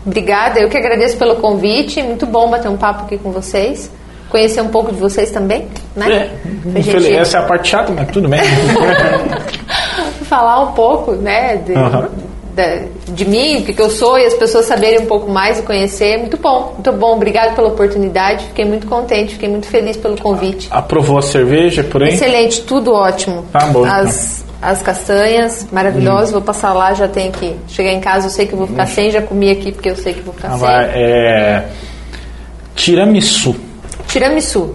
Obrigada, eu que agradeço pelo convite. Muito bom bater um papo aqui com vocês. Conhecer um pouco de vocês também, né? É, gente essa é a parte chata, mas tudo bem. falar um pouco, né? De, Aham. da- de mim, o que que eu sou e as pessoas saberem um pouco mais e conhecer. Muito bom, muito bom. Obrigado pela oportunidade. Fiquei muito contente, fiquei muito feliz pelo convite. Aprovou a cerveja por aí? Excelente, tudo ótimo. Tá bom, então. As, as castanhas, maravilhosas. Vou passar lá, já tenho que chegar em casa. Eu sei que vou ficar sem, já comi aqui porque eu sei que vou ficar Ah, sem. vai, é, tiramisu. Tiramisu.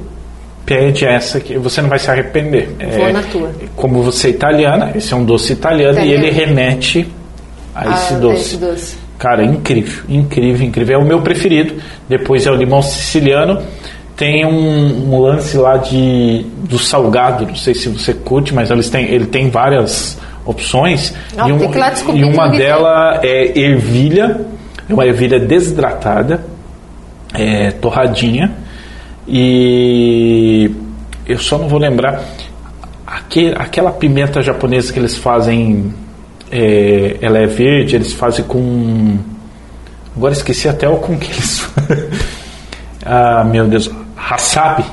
Pede essa que você não vai se arrepender. Vou É, na tua. Como você é italiana, esse é um doce italiano Italiano. e ele remete a esse Ah, doce. esse doce. Cara, incrível, incrível, incrível. É o meu preferido. Depois é o limão siciliano. Tem um, um lance lá de do salgado. Não sei se você curte, mas eles têm, ele tem várias opções. E, um- e uma delas é ervilha, é uma ervilha desidratada, é, torradinha. E eu só não vou lembrar aque- aquela pimenta japonesa que eles fazem, é, ela é verde, eles fazem com. Agora esqueci até o com que eles. ah, meu Deus, wasabi.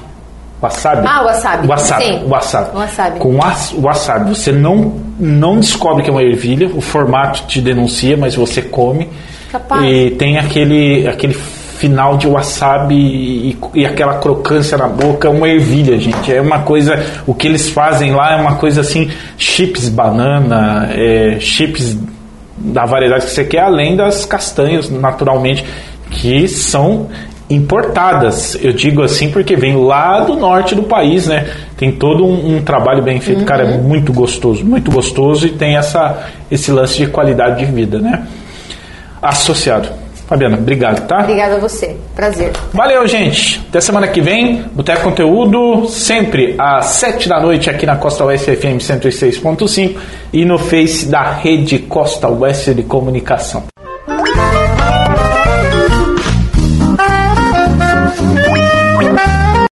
Wasabi. Ah, wasabi. Wasabi. Sim. wasabi. Wasabi. Com was- wasabi. Você não, não descobre que é uma ervilha, o formato te denuncia, mas você come. Capaz. E tem aquele, aquele final de wasabi e, e aquela crocância na boca, uma ervilha, gente. É uma coisa. O que eles fazem lá é uma coisa assim: chips banana, é, chips da variedade que você quer, além das castanhas, naturalmente, que são importadas. Eu digo assim porque vem lá do norte do país, né? Tem todo um, um trabalho bem feito, cara, é muito gostoso, muito gostoso e tem essa, esse lance de qualidade de vida, né? Associado. Fabiana, obrigado, tá? Obrigada a você. Prazer. Valeu, gente. Até semana que vem. Boteco Conteúdo, sempre às 7 da noite aqui na Costa Oeste FM 106.5 e no Face da Rede Costa Oeste de Comunicação.